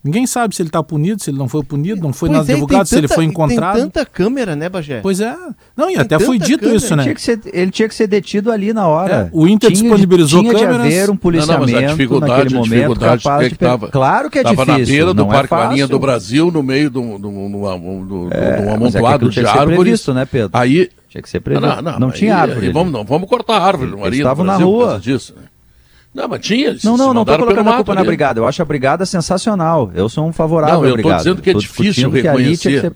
Ninguém sabe se ele está punido, se ele não foi punido, não foi Pois nas é, advogados, se ele tanta- foi encontrado. Tem tanta câmera, né, Bagé? Pois é. Não, e Tem até foi tanta dito câmera, isso, né? Tinha que ser- ele tinha que ser detido ali na hora. É, o Inter Tinha disponibilizou tinha câmeras. de haver um Não, policiamento não, mas a dificuldade, naquele a momento dificuldade capaz é que pe- tava, Claro que é tava difícil. na beira do não Parque é Marinha do Brasil, no meio de um, É, é que amontoado de tinha que árvores. previsto, né, Pedro? Aí, Tinha que ser previsto. não, Não, não, tinha aí- árvore. vamos, não, vamos cortar a árvore Marinha do estavam na por rua. causa disso. né? Não, mas tinha. eles Não, não, não pelo colocando a culpa na brigada. Eu acho a brigada sensacional. Eu sou um favorável Não, à eu tô brigada. dizendo que é difícil reconhecer.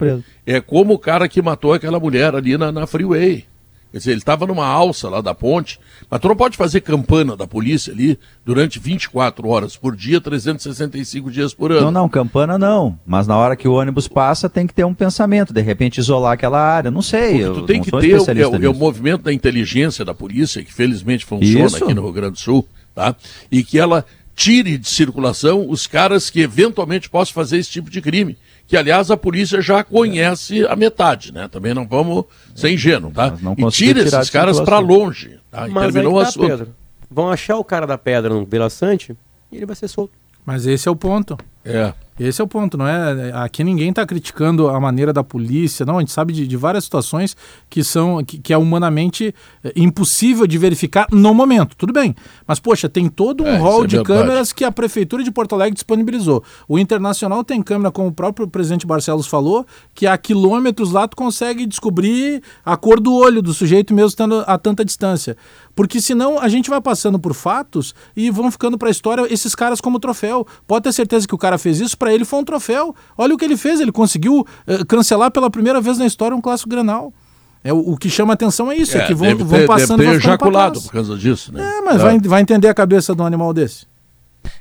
É como o cara que matou aquela mulher ali na, na Freeway. Quer dizer, ele estava numa alça lá da ponte, mas tu não pode fazer campana da polícia ali durante 24 horas por dia, 365 dias por ano. Não, não, campana não. Mas na hora que o ônibus passa, tem que ter um pensamento. De repente, isolar aquela área. Não sei. Porque eu tu tem que ter o, é, o- é movimento da inteligência da polícia, que felizmente funciona Isso. aqui no Rio Grande do Sul, tá? E que ela tire de circulação os caras que eventualmente possam fazer esse tipo de crime. Que, aliás, a polícia já conhece a metade, né? Também não vamos ser ingênuos, tá? Não E tire esses caras para longe, tá? E Mas aí terminou que o tá. Pedro. Vão achar o cara da pedra no Bela Sante e ele vai ser solto. Mas esse é o ponto. É. Esse é o ponto, não é? Aqui ninguém está criticando a maneira da polícia, não. A gente sabe de, de várias situações que são que, que é humanamente eh, impossível de verificar no momento. Tudo bem, mas poxa, tem todo um É, é de verdade. câmeras que a prefeitura de Porto Alegre disponibilizou. O Internacional tem câmera, como o próprio presidente Barcelos falou, que a quilômetros lá tu consegue descobrir a cor do olho do sujeito mesmo estando a tanta distância. Porque senão a gente vai passando por fatos e vão ficando para a história esses caras como troféu. Pode ter certeza que o cara fez isso, para ele foi um troféu. Olha o que ele fez, ele conseguiu eh, cancelar pela primeira vez na história um clássico Grenal. É, o, o que chama atenção é isso, é, É, que vão, deve vão ter, passando deve ter ejaculado por causa disso, né? É, mas É. vai, vai entender a cabeça de um animal desse.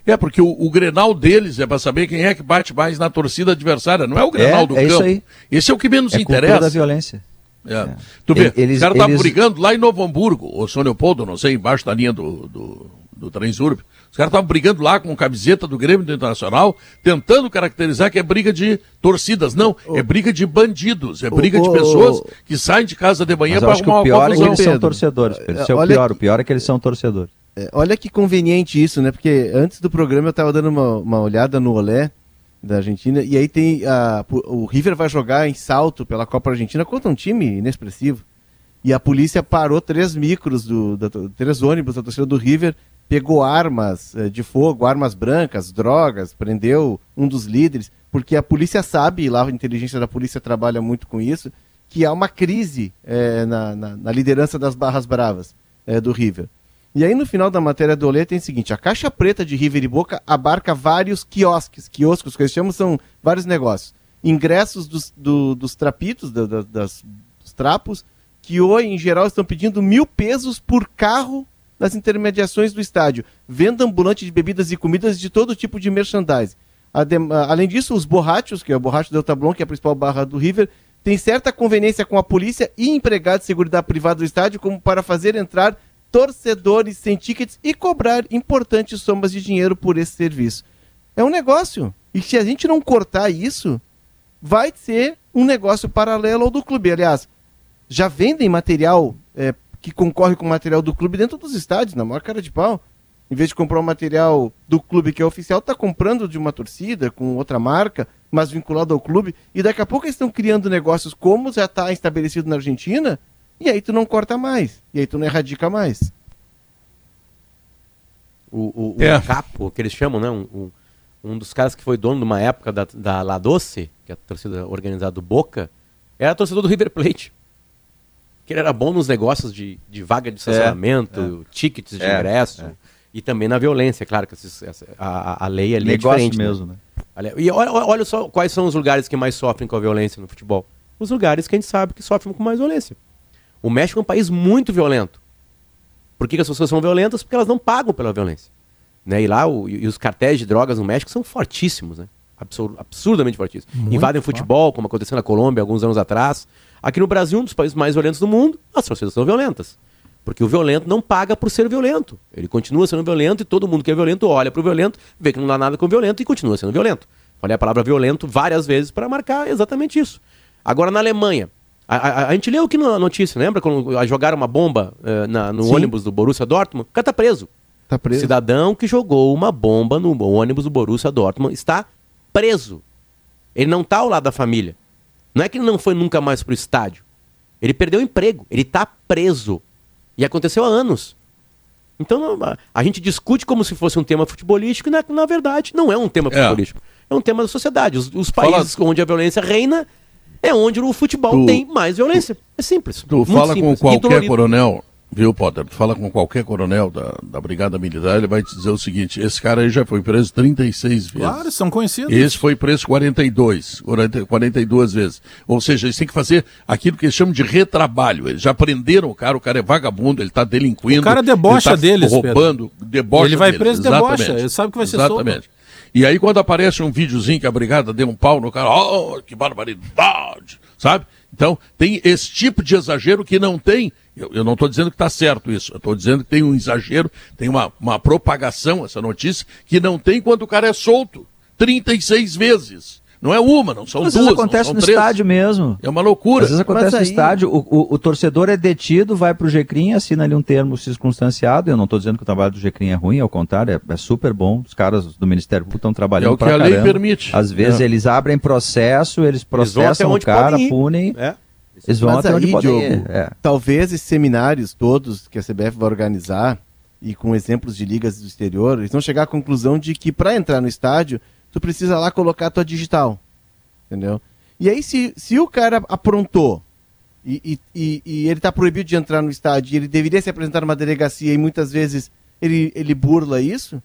É, porque o, o Grenal deles é para saber quem é que bate mais na torcida adversária, não é o Grenal É, do é campo. isso aí. Esse é o que menos É cultura interessa. da violência. É. Tu vê, Eles- caras estavam eles- brigando lá em Novo Hamburgo, ou São Leopoldo, não sei, embaixo da linha do, do, do Transurb. Os caras estavam brigando lá com camiseta do Grêmio do Internacional, tentando caracterizar que é briga de torcidas. Não, é briga de bandidos, é briga de ô, pessoas ô, que saem de casa de manhã para acho que arrumar o uma pior é que confusão. eles são torcedores. Pedro. Esse é o Olha- pior. O pior é que eles são torcedores. É, olha que conveniente isso, né? Porque antes do programa eu tava dando uma, uma olhada no Olé da Argentina e aí tem a, o River vai jogar em salto pela Copa Argentina contra um time inexpressivo. E a polícia parou três micros, do, da, três ônibus da torcida do River, pegou armas eh, de fogo, armas brancas, drogas, prendeu um dos líderes, porque a polícia sabe, e lá a inteligência da polícia trabalha muito com isso, que há uma crise eh, na, na, na, liderança das barras bravas eh, do River. E aí no final da matéria do Olê tem o seguinte, a caixa preta de River e Boca abarca vários quiosques, quioscos que eles chamam são vários negócios. Ingressos dos, do, dos trapitos, da, da, das, dos trapos, que hoje, em geral, estão pedindo mil pesos por carro nas intermediações do estádio. Venda ambulante de bebidas e comidas de todo tipo de merchandising. Além disso, os borrachos, que é o borracho Delta Blon, que é a principal barra do River, tem certa conveniência com a polícia e empregados de segurança privada do estádio como para fazer entrar torcedores sem tickets e cobrar importantes somas de dinheiro por esse serviço. É um negócio. E se a gente não cortar isso, vai ser um negócio paralelo ao do clube. Aliás, já vendem material é, que concorre com o material do clube dentro dos estádios, na maior cara de pau. Em vez de comprar o material do clube que é oficial, está comprando de uma torcida, com outra marca, mas vinculado ao clube. E daqui a pouco eles estão criando negócios como já está estabelecido na Argentina, e aí tu não corta mais. E aí tu não erradica mais. O, o, o é. capo, que eles chamam, né? Um, um, um, dos caras que foi dono de uma época da, da La Doce, que é a torcida organizada do Boca, era torcedor do River Plate que ele era bom nos negócios de, de vaga de estacionamento, é, é. tickets de é, ingresso. É. E também na violência, claro, que esses, a, a lei ali Negócio é diferente. Né? mesmo, né? né? E olha, olha só quais são os lugares que mais sofrem com a violência no futebol. Os lugares que a gente sabe que sofrem com mais violência. O México é um país muito violento. Por que, que as pessoas são violentas? Porque elas não pagam pela violência. Né? E lá o, e os cartéis de drogas no México são fortíssimos, né? Absur absurdamente fortíssimos. Muito Invadem futebol, como aconteceu na Colômbia alguns anos atrás. Aqui no Brasil, um dos países mais violentos do mundo, as torcidas são violentas. Porque o violento não paga por ser violento. Ele continua sendo violento e todo mundo que é violento olha para o violento, vê que não dá nada com o violento e continua sendo violento. Falei a palavra violento várias vezes para marcar exatamente isso. Agora, na Alemanha, a, a, a, gente leu aqui na notícia, lembra quando jogaram uma bomba uh, na, no Sim. ônibus do Borussia Dortmund? O cara tá preso. Tá preso. Cidadão que jogou uma bomba no ônibus do Borussia Dortmund está preso. Ele não está ao lado da família. Não é que ele não foi nunca mais pro estádio. Ele perdeu o emprego, ele está preso. E aconteceu há anos. Então a gente discute como se fosse um tema futebolístico e na, na verdade não é um tema é. futebolístico. É um tema da sociedade. Os, os países fala... onde a violência reina é onde o futebol tu... tem mais violência. É simples. Tu fala simples. com qualquer coronel Viu, Potter? Tu fala com qualquer coronel da, da Brigada Militar, ele vai te dizer o seguinte: esse cara aí já foi preso 36 vezes. Claro, são conhecidos. Esse foi preso 42, 40, 42 vezes. Ou seja, eles têm que fazer aquilo que eles chamam de retrabalho. Eles já prenderam o cara, o cara é vagabundo, ele está delinquindo. O cara debocha ele tá deles. roubando, Pedro. debocha Ele vai preso, debocha. Ele sabe que vai ser Exatamente. Solto. E aí, quando aparece um videozinho que a brigada deu um pau no cara, oh, que barbaridade, sabe? Então, tem esse tipo de exagero que não tem. Eu, eu não estou dizendo que está certo isso. Eu estou dizendo que tem um exagero, tem uma, uma propagação, essa notícia, que não tem quando o cara é solto. 36 vezes. Não é uma, não são Às duas. Vezes acontece no três. estádio mesmo. É uma loucura. Às vezes acontece aí... no estádio, o, o, o, torcedor é detido, vai para o GCRIM, assina ali um termo circunstanciado. Eu não estou dizendo que o trabalho do GCRIM é ruim, ao contrário, é, é super bom. Os caras do Ministério Público estão trabalhando É o que a lei caramba. permite. Às vezes é. eles abrem processo, eles processam eles o cara, punem. É. Eles vão Mas até aí, onde podem Diogo, é. Talvez esses seminários todos que a CBF vai organizar, e com exemplos de ligas do exterior, eles vão chegar à conclusão de que para entrar no estádio, tu precisa lá colocar a tua digital entendeu? E aí, se, se o cara aprontou e, e, e, ele está proibido de entrar no estádio, ele deveria se apresentar numa delegacia e muitas vezes ele, ele burla isso,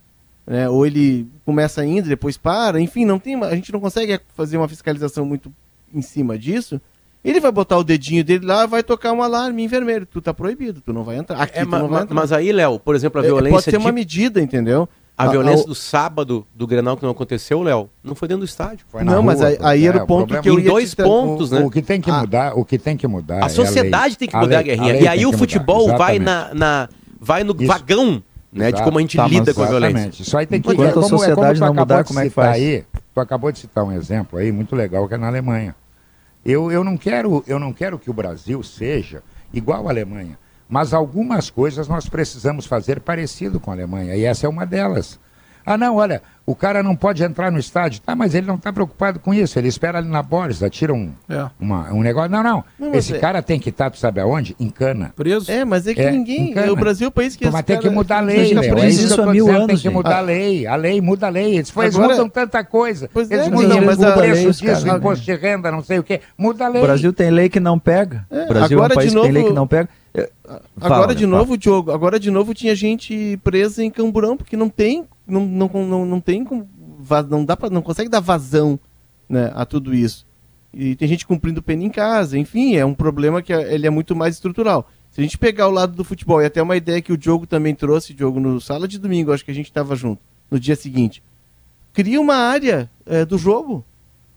né? ou ele começa indo, depois para, enfim, não tem a gente não consegue fazer uma fiscalização muito em cima disso. Ele vai botar o dedinho dele lá, vai tocar um alarme em vermelho. Tu tá proibido, tu não vai entrar. Aqui é, tu não vai entrar. Mas aí, Léo, por exemplo, a violência. É, pode ser uma medida, entendeu? A, violência a, do sábado do Grenal que não aconteceu, Léo, não foi dentro do estádio. não, rua, mas aí, aí é, era o ponto o que eu ia... Em dois pontos, o, né? O que tem que ah, mudar, o que tem que mudar A sociedade é a tem que mudar, a Guerrinha. E aí o futebol vai, na, na, vai no Isso. vagão né, de como a gente tá, lida com a violência. Isso aí tem que... Enquanto é, a sociedade é não mudar, como é que faz? Aí, tu acabou de citar um exemplo aí muito legal que é na Alemanha. Eu, eu, não quero, eu não quero que o Brasil seja igual à Alemanha, mas algumas coisas nós precisamos fazer parecido com a Alemanha, e essa é uma delas. Ah, não, olha, o cara não pode entrar no estádio. Tá, mas ele não está preocupado com isso. Ele espera ali na borda, tira um, É. uma- um negócio. Não, não. Não, Esse é- cara tem que estar, tu sabe aonde? Em cana. Preso? É, mas é que É, ninguém. encana. O Brasil é o país que Mas tem que mudar a lei, Léo. É isso há mil dizendo, anos, tem que mudar a lei. A lei muda a lei. Eles, eles Agora- mudam tanta coisa. Pois é, eles mudam não, mas o preço os disso, caras- imposto de renda, não sei o quê. Muda a lei. O Brasil tem lei que não pega. É, o Brasil agora é um país de que tem lei novo- que não pega. É, Agora fala, de né, novo, Diogo, agora de novo tinha gente presa em Camburão, porque não tem, não, não, não, não tem, não dá para, não consegue dar vazão, né, a tudo isso. E tem gente cumprindo pena em casa, enfim, é um problema que é- ele é muito mais estrutural. Se a gente pegar o lado do futebol, e até uma ideia que o Diogo também trouxe, Diogo, no sala de domingo, acho que a gente estava junto, no dia seguinte, cria uma área é, do jogo.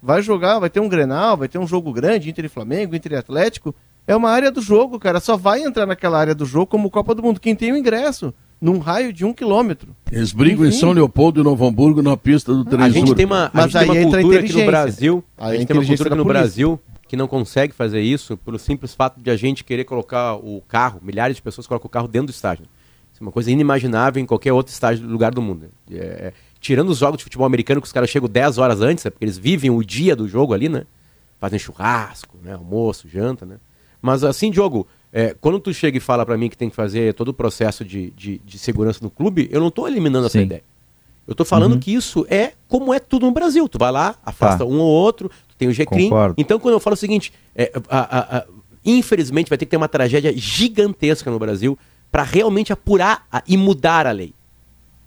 Vai jogar, vai ter um Grenal, vai ter um jogo grande, Inter e Flamengo, Inter e Atlético. É uma área do jogo, cara. Só vai entrar naquela área do jogo como Copa do Mundo. Quem tem o ingresso, num raio de um quilômetro. Eles brigam em Enfim. São Leopoldo e Novo Hamburgo na pista do Três A gente tem uma, a Mas gente tem uma a cultura aqui no. Brasil. A a gente tem uma cultura aqui no. Brasil que não consegue fazer isso pelo simples fato de a gente querer colocar o carro, milhares de pessoas colocam o carro dentro do estádio. Isso é uma coisa inimaginável em qualquer outro estádio do lugar do mundo. É, tirando os jogos de futebol americano que os caras chegam 10 horas antes, é porque eles vivem o dia do jogo ali, né? Fazem churrasco, né? almoço, janta, né? Mas assim, Diogo, é, quando tu chega e fala pra mim que tem que fazer todo o processo de, de, de segurança no clube, eu não tô eliminando essa Sim. ideia. Eu tô falando que isso é como é tudo no Brasil. Tu vai lá, afasta Tá. um ou outro, tu tem o GCRIM. Então, quando eu falo o seguinte, é, a- a- a- infelizmente vai ter que ter uma tragédia gigantesca no Brasil para realmente apurar e mudar a lei.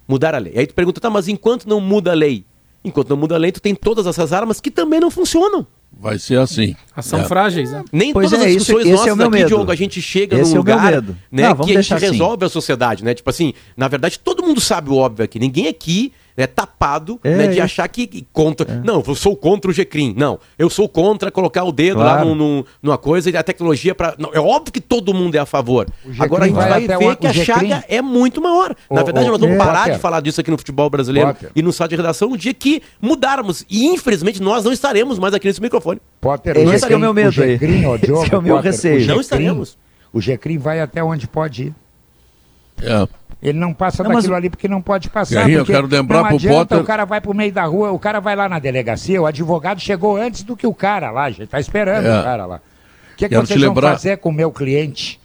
Mudar a lei. Aí tu pergunta, tá, mas enquanto não muda a lei? Enquanto não muda a lei, tu tem todas essas armas que também não funcionam. Vai ser assim. São É. frágeis, né? Nem Pois todas é, as isso- discussões esse é nossas o meu aqui, medo. Diogo, a gente chega Esse num é lugar medo. né, Não, que a gente assim. resolve a sociedade, né? Tipo assim, na verdade, todo mundo sabe o óbvio aqui. Ninguém aqui é tapado É, né, de isso. achar que contra. Não, eu sou contra o GCRIM. Não, eu sou contra colocar o dedo lá Claro. num- num- numa coisa e a tecnologia para. É óbvio que todo mundo é a favor. Agora a gente vai vai ver o- que a chaga é muito maior. Na verdade, nós vamos parar de falar disso aqui no futebol brasileiro Potter. e no site de redação no dia que mudarmos. E infelizmente nós não estaremos mais aqui nesse microfone. Potter, Esse o é o meu medo o ó, Diogo, Esse é o meu Potter, receio. o Não estaremos. O GCRIM vai até onde pode ir. É. Ele não passa Não, mas daquilo o- ali porque não pode passar. Guerrinha, eu porque quero lembrar não pro adianta, Potter- O cara vai pro meio da rua, o cara vai lá na delegacia, o advogado chegou antes do que o cara lá, já tá esperando É. o cara lá. O que, que Quero te vocês vão lembrar- fazer com o meu cliente?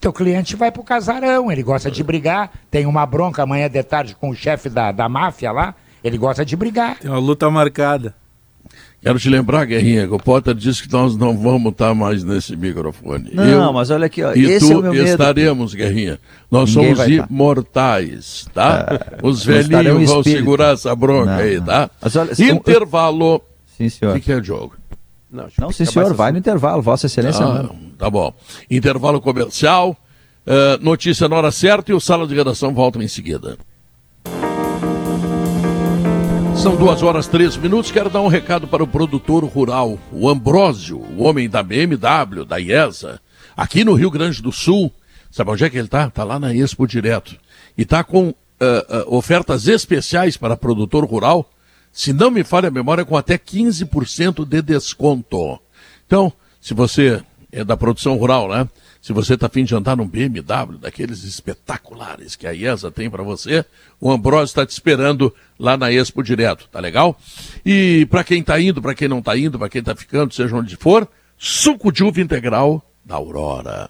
Teu cliente vai pro casarão, ele gosta de brigar, tem uma bronca amanhã de tarde com o chefe da, da máfia lá, ele gosta de brigar. Tem uma luta marcada. Quero te lembrar, Guerrinha, que o Potter disse que nós não vamos estar mais nesse microfone. Não, Eu mas olha aqui, ó, e esse tu é o meu medo. estaremos, Guerrinha. Nós Ninguém somos tá. imortais, tá? Os não estarão velhinhos vão espírito. segurar essa bronca Não, aí, não. tá? Mas olha, se- Intervalo. Sim, O senhor. que, que é jogo? Não, Não, sim, senhor, vai no intervalo, Vossa Excelência. Ah, não. tá bom. Intervalo comercial. eh, notícia na hora certa e o Sala de Redação volta em seguida. São duas horas três minutos. Quero dar um recado para o produtor rural, o Ambrósio, o homem da BMW, da IESA, aqui no Rio Grande do Sul. Sabe onde é que ele está? Está lá na Expo Direto. E está com ah, ah, ofertas especiais para produtor rural. Se não me falha a memória, com até 15% de desconto. Então, se você é da produção rural, né? Se você está afim de andar num BMW, daqueles espetaculares que a IESA tem para você, o Ambrosio está te esperando lá na Expo Direto, tá legal? E para quem está indo, para quem não está indo, para quem está ficando, seja onde for, suco de uva integral da Aurora.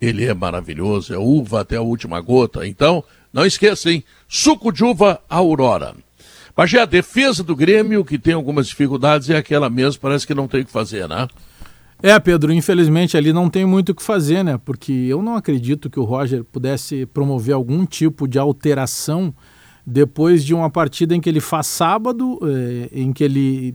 Ele é maravilhoso, é uva até a última gota. Então, não esqueça, hein? Suco de uva Aurora. Mas já a defesa do Grêmio, que tem algumas dificuldades, é aquela mesmo, parece que não tem o que fazer, né? É, Pedro, infelizmente ali não tem muito o que fazer, né? Porque eu não acredito que o Roger pudesse promover algum tipo de alteração depois de uma partida em que ele faz sábado, eh, em que ele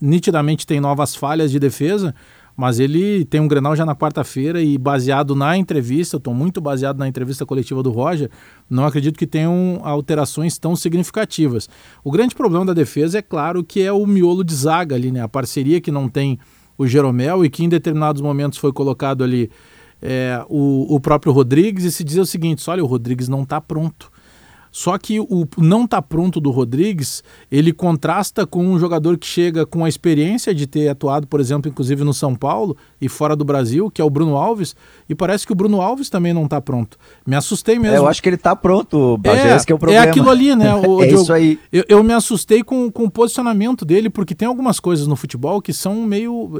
nitidamente tem novas falhas de defesa, mas ele tem um Grenal já na quarta-feira e baseado na entrevista, estou muito baseado na entrevista coletiva do Roger, não acredito que tenham alterações tão significativas. O grande problema da defesa é claro que é o miolo de zaga ali, né? A parceria que não tem o Jeromel e que em determinados momentos foi colocado ali é, o, o próprio Rodrigues e se dizer o seguinte, olha, o Rodrigues não está pronto. Só que o não tá pronto do Rodrigues, ele contrasta com um jogador que chega com a experiência de ter atuado, por exemplo, inclusive no São Paulo e fora do Brasil, que é o Bruno Alves, e parece que o Bruno Alves também não tá pronto. Me assustei mesmo. É, eu acho que ele tá pronto, Bagé, É, esse que é o problema. é aquilo ali, né? o é Diogo? isso aí. Eu, eu me assustei com, com o posicionamento dele, porque tem algumas coisas no futebol que são meio.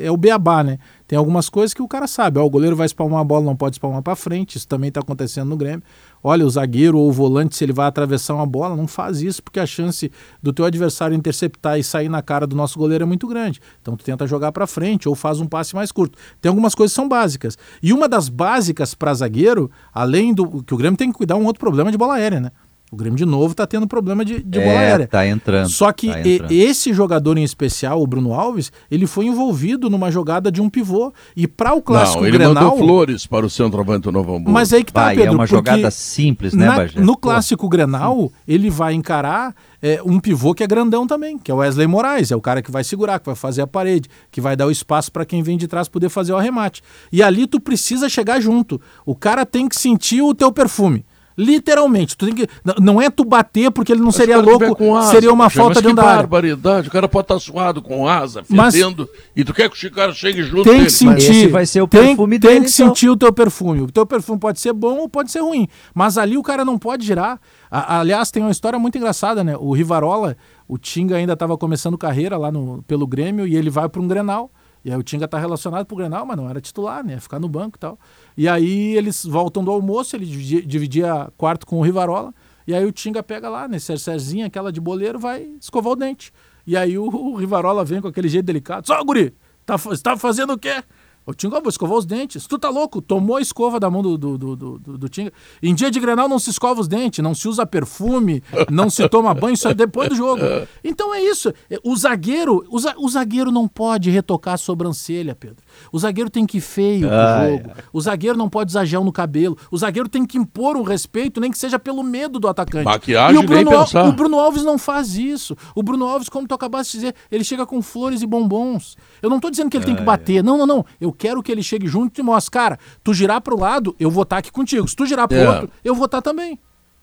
É o beabá, né? Tem algumas coisas que o cara sabe. Ó, o goleiro vai espalmar a bola, não pode espalmar para frente. Isso também está acontecendo no Grêmio. Olha, o zagueiro ou o volante, se ele vai atravessar uma bola, não faz isso, porque a chance do teu adversário interceptar e sair na cara do nosso goleiro é muito grande. Então tu tenta jogar para frente ou faz um passe mais curto. Tem algumas coisas que são básicas. E uma das básicas para zagueiro, além do que o Grêmio tem que cuidar um outro problema de bola aérea, né? O Grêmio de novo está tendo problema de, de bola É, aérea. tá entrando, Só que tá entrando. esse jogador em especial, o Bruno Alves, ele foi envolvido numa jogada de um pivô. E para o clássico Não, ele Grenal, mandou flores para o centroavante do Novo Hamburgo. mas aí que tá, Vai, é Pedro, uma porque jogada simples, né, na- Bagé? No Pô. clássico Grenal, ele vai encarar é, um pivô que é grandão também, que é o Wesley Moraes, é o cara que vai segurar, que vai fazer a parede, que vai dar o espaço para quem vem de trás poder fazer o arremate. E ali tu precisa chegar junto. O cara tem que sentir o teu perfume. Literalmente, tu tem que, não é tu bater porque ele não Mas seria louco, com asa, seria uma falta mas de que andar. barbaridade. O cara pode estar suado com asa, Mas- fedendo, e tu quer que o cara chegue junto Tem dele. que sentir. esse vai ser o tem, perfume tem dele, que então. sentir o teu perfume. O teu perfume pode ser bom ou pode ser ruim. Mas ali o cara não pode girar. A- aliás, tem uma história muito engraçada, né? O Rivarola, o Tinga ainda estava começando carreira lá no, pelo Grêmio e ele vai para um Grenal. E aí o Tinga tá relacionado pro Grenal, mas não era titular, né? Ficar no banco e tal. E aí eles voltam do almoço, ele dividia, quarto com o Rivarola. E aí o Tinga pega lá, né? Cercerzinha, aquela de boleiro, vai escovar o dente. E aí o, Rivarola vem com aquele jeito delicado. Só, guri, tá, tá fazendo o quê? O Tinga, "Ah, vou escovar os dentes. Tu tá louco? Tomou a escova da mão do, do, do, do, do- Tinga. Em dia de Grenal não se escova os dentes, não se usa perfume, não se toma banho, só depois do jogo. Então é isso. É, O zagueiro, o, za- o zagueiro não pode retocar a sobrancelha, Pedro. O zagueiro tem que ir feio pro Ai, jogo. O zagueiro não pode usar gel no cabelo. O zagueiro tem que impor um respeito, nem que seja pelo medo do atacante. Maquiagem, e o Bruno, o Bruno Alves não faz isso. O Bruno Alves, como tu acabaste de dizer, ele chega com flores e bombons. Eu não tô dizendo que ele tem que bater. Não, não, não. Eu quero que ele chegue junto e te mostre, cara, tu girar pro lado, eu vou estar aqui contigo. Se tu girar pro É. outro, eu vou estar também.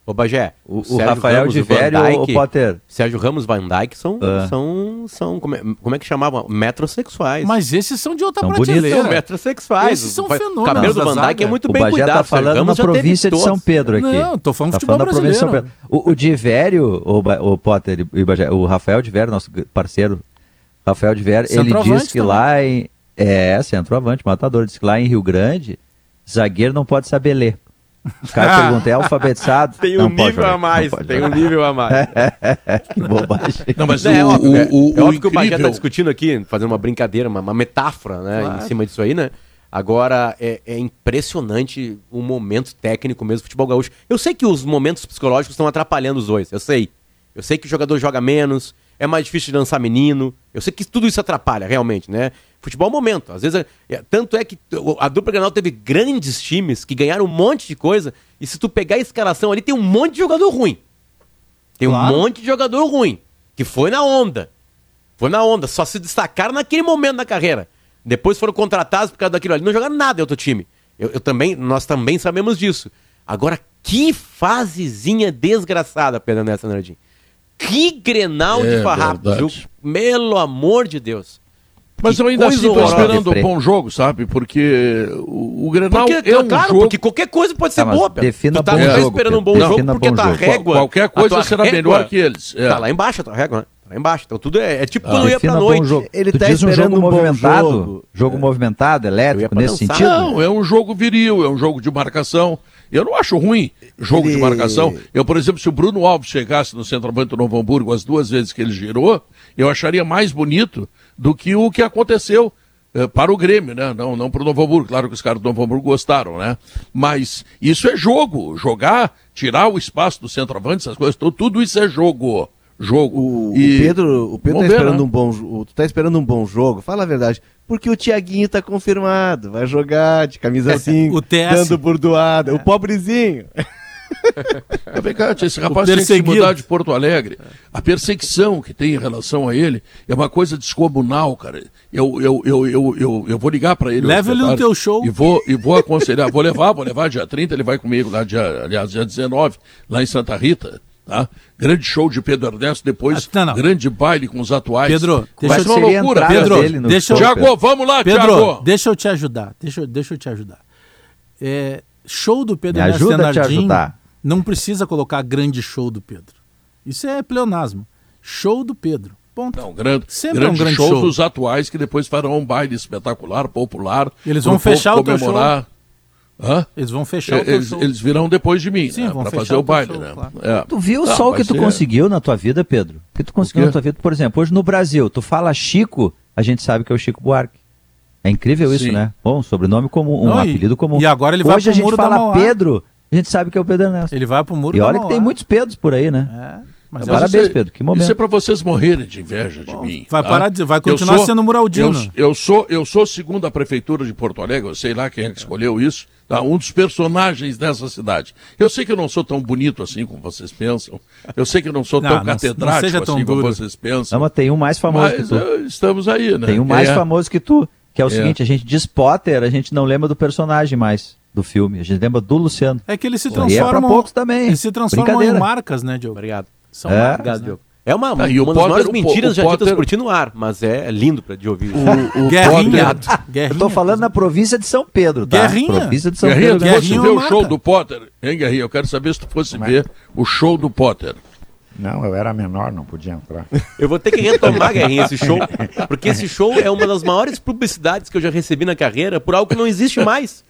Ô, Bagé, O, o Rafael Ramos, de o Velho, o Dijk- Potter. Sérgio Ramos Van Dyke são, Ah. são, são como, é, como é que chamavam? Metrosexuais. Mas esses são de outra São prateleira. São metrosexuais. Esses são O- O fenômenos cabelo do Van Dyke é muito O bem Bagé cuidado. tá falando Ramos na província de. São Pedro aqui. Não, tô falando tá futebol falando da província de São brasileiro. Pedro. O, o Divério, o, Ba- o Potter e o Bagé, o Rafael Divério, nosso parceiro, Rafael Divério, ele Centroavante diz que também. lá em... É, centroavante, matador. Diz que lá em Rio Grande, zagueiro não pode saber ler. Os caras perguntam, é alfabetizado? Tem Não um pode nível a mais, não tem um nível a mais. Que bobagem. Não, mas É, o, óbvio, o, é- o, é o óbvio que o Bagé está discutindo aqui, fazendo uma brincadeira, uma, uma metáfora, né, Claro. em cima disso aí, né? Agora, é, é impressionante o momento técnico mesmo do futebol gaúcho. Eu sei que os momentos psicológicos estão atrapalhando os dois, eu sei. Eu sei que o jogador joga menos, é mais difícil de lançar menino. Eu sei que tudo isso atrapalha, realmente, né? Futebol é um momento. Às vezes, é- tanto é que a dupla Granal teve grandes times que ganharam um monte de coisa, e se tu pegar a escalação ali, tem um monte de jogador ruim. Tem Claro. um monte de jogador ruim, que foi na onda. Foi na onda, só se destacaram naquele momento da carreira. Depois foram contratados por causa daquilo ali. Não jogaram nada em outro time. Eu, eu também, nós também sabemos disso. Agora, que fasezinha desgraçada, Pedro Nessa Nardim. Que grenal É de farrapo. verdade. Jogo, pelo amor de Deus. Mas eu ainda assim estou esperando um bom jogo, sabe? Porque o, o Grenal Porque, é um claro, jogo... porque qualquer coisa pode ser Tá, mas boa, Pedro. defina tu tá, bom tu tá jogo, esperando um bom jogo Defina porque bom tua jogo. régua... Qualquer coisa será régua melhor que eles. É. Tá lá embaixo a tua régua, né? Tá lá embaixo. Então tudo é, é tipo Ah, quando eu ia pra noite. jogo. Ele tu tá diz um esperando jogo um bom movimentado, jogo. jogo movimentado, Eu ia elétrico, nesse dançar. sentido? Não, é um jogo viril, é um jogo de marcação. Eu não acho ruim jogo de Ele- marcação. Eu, por exemplo, se o Bruno Alves chegasse no centroavante do Novo Hamburgo as duas vezes que ele girou, eu acharia mais bonito do que o que aconteceu eh, para o Grêmio, né? Não, não para o Novo Hamburgo. Claro que os caras do Novo Hamburgo gostaram, né? Mas isso é jogo. Jogar, tirar o espaço do centroavante, essas coisas, tudo, tudo isso é jogo. Jogo. O, o E- Pedro, o Pedro Vamos tá ver, esperando né? um bom tu tá esperando um bom jogo, fala a verdade. Porque o Tiaguinho tá confirmado, vai jogar de camisa 5, o TS. dando burdoada, o pobrezinho. Vem cá, esse rapaz tem que se mudar de Porto Alegre. A perseguição que tem em relação a ele é uma coisa descomunal, cara. Eu, eu, eu, eu, eu, eu vou ligar para ele. Leva ele no teu show. E vou, e vou aconselhar. vou levar, vou levar dia 30, ele vai comigo lá, dia, aliás, dia 19, lá em Santa Rita. Tá? Grande show de Pedro Ernesto, depois Ah, não, não. grande baile com os atuais. Pedro, deixa eu- uma loucura. Pedro, deixa eu- Tiago, vamos lá, Pedro, Tiago. deixa eu te ajudar. Deixa, eu- deixa eu te ajudar. É, show do Pedro Me Ernesto ajuda a te ajudar. Não precisa colocar grande show do Pedro. Isso é pleonasmo. Show do Pedro. Ponto. Não, grande, Sempre grande, é um grande show, show. dos atuais que depois farão um baile espetacular, popular. Eles vão fechar o teu comemorar. Hã? Eles vão fechar o teu Eles, show. eles virão depois de mim, Sim, né, vão pra fechar fazer o o baile, show, né? claro. É. Tu viu Não, só o que tu ser- conseguiu na tua vida, Pedro? O que tu conseguiu na tua vida? Por exemplo, hoje no Brasil, tu fala Chico, a gente sabe que é o Chico Buarque. É incrível isso, Sim. né? Bom, um sobrenome comum, um Não, apelido comum. e agora ele vai Hoje pro a gente Muro da fala Mauá. Pedro, a gente sabe que é o Pedro Ernesto. Ele vai pro muro E olha que tem muitos Pedros por aí, né? É, mas Parabéns, isso é- Pedro, que momento. Isso é pra vocês morrerem de inveja de mim. vai tá? parar de- vai Eu continuar sendo Muraldino. Eu, eu sou, eu sou segundo a prefeitura de Porto Alegre, eu sei lá quem é que escolheu isso, tá? um dos personagens dessa cidade. Eu sei que eu não sou tão bonito assim como vocês pensam. Eu sei que eu não sou Não, tão não- não catedrático seja tão assim como duro. vocês pensam. Não, mas tem um mais famoso Mas que tu. eh, estamos aí, né? Tem um mais É. famoso que tu, que é o É. seguinte, a gente diz Potter, a gente não lembra do personagem mais do filme, a gente lembra do Luciano. É que eles se E é transformam. poucos também. Eles se transformam em marcas, né, Diogo? Obrigado. São É. marcas, Obrigado, né? Diogo. É uma, Ah, e o uma das Potter- maiores mentiras o já ditas Potter- por ti no ar, mas é lindo pra, de ouvir. O, o Guerrinha. Potter- Guerrinha. Eu tô falando na província de São Pedro, tá? Guerrinha. Província de São Guerrinha, Pedro. tu fosse Guerrinha ver é o show do Potter, hein, Guerrinha? Eu quero saber se tu fosse ver o show do Potter. Não, eu era menor, não podia entrar. Eu vou ter que retomar, Guerrinha, esse show, porque esse show é uma das maiores publicidades que eu já recebi na carreira por algo que não existe mais.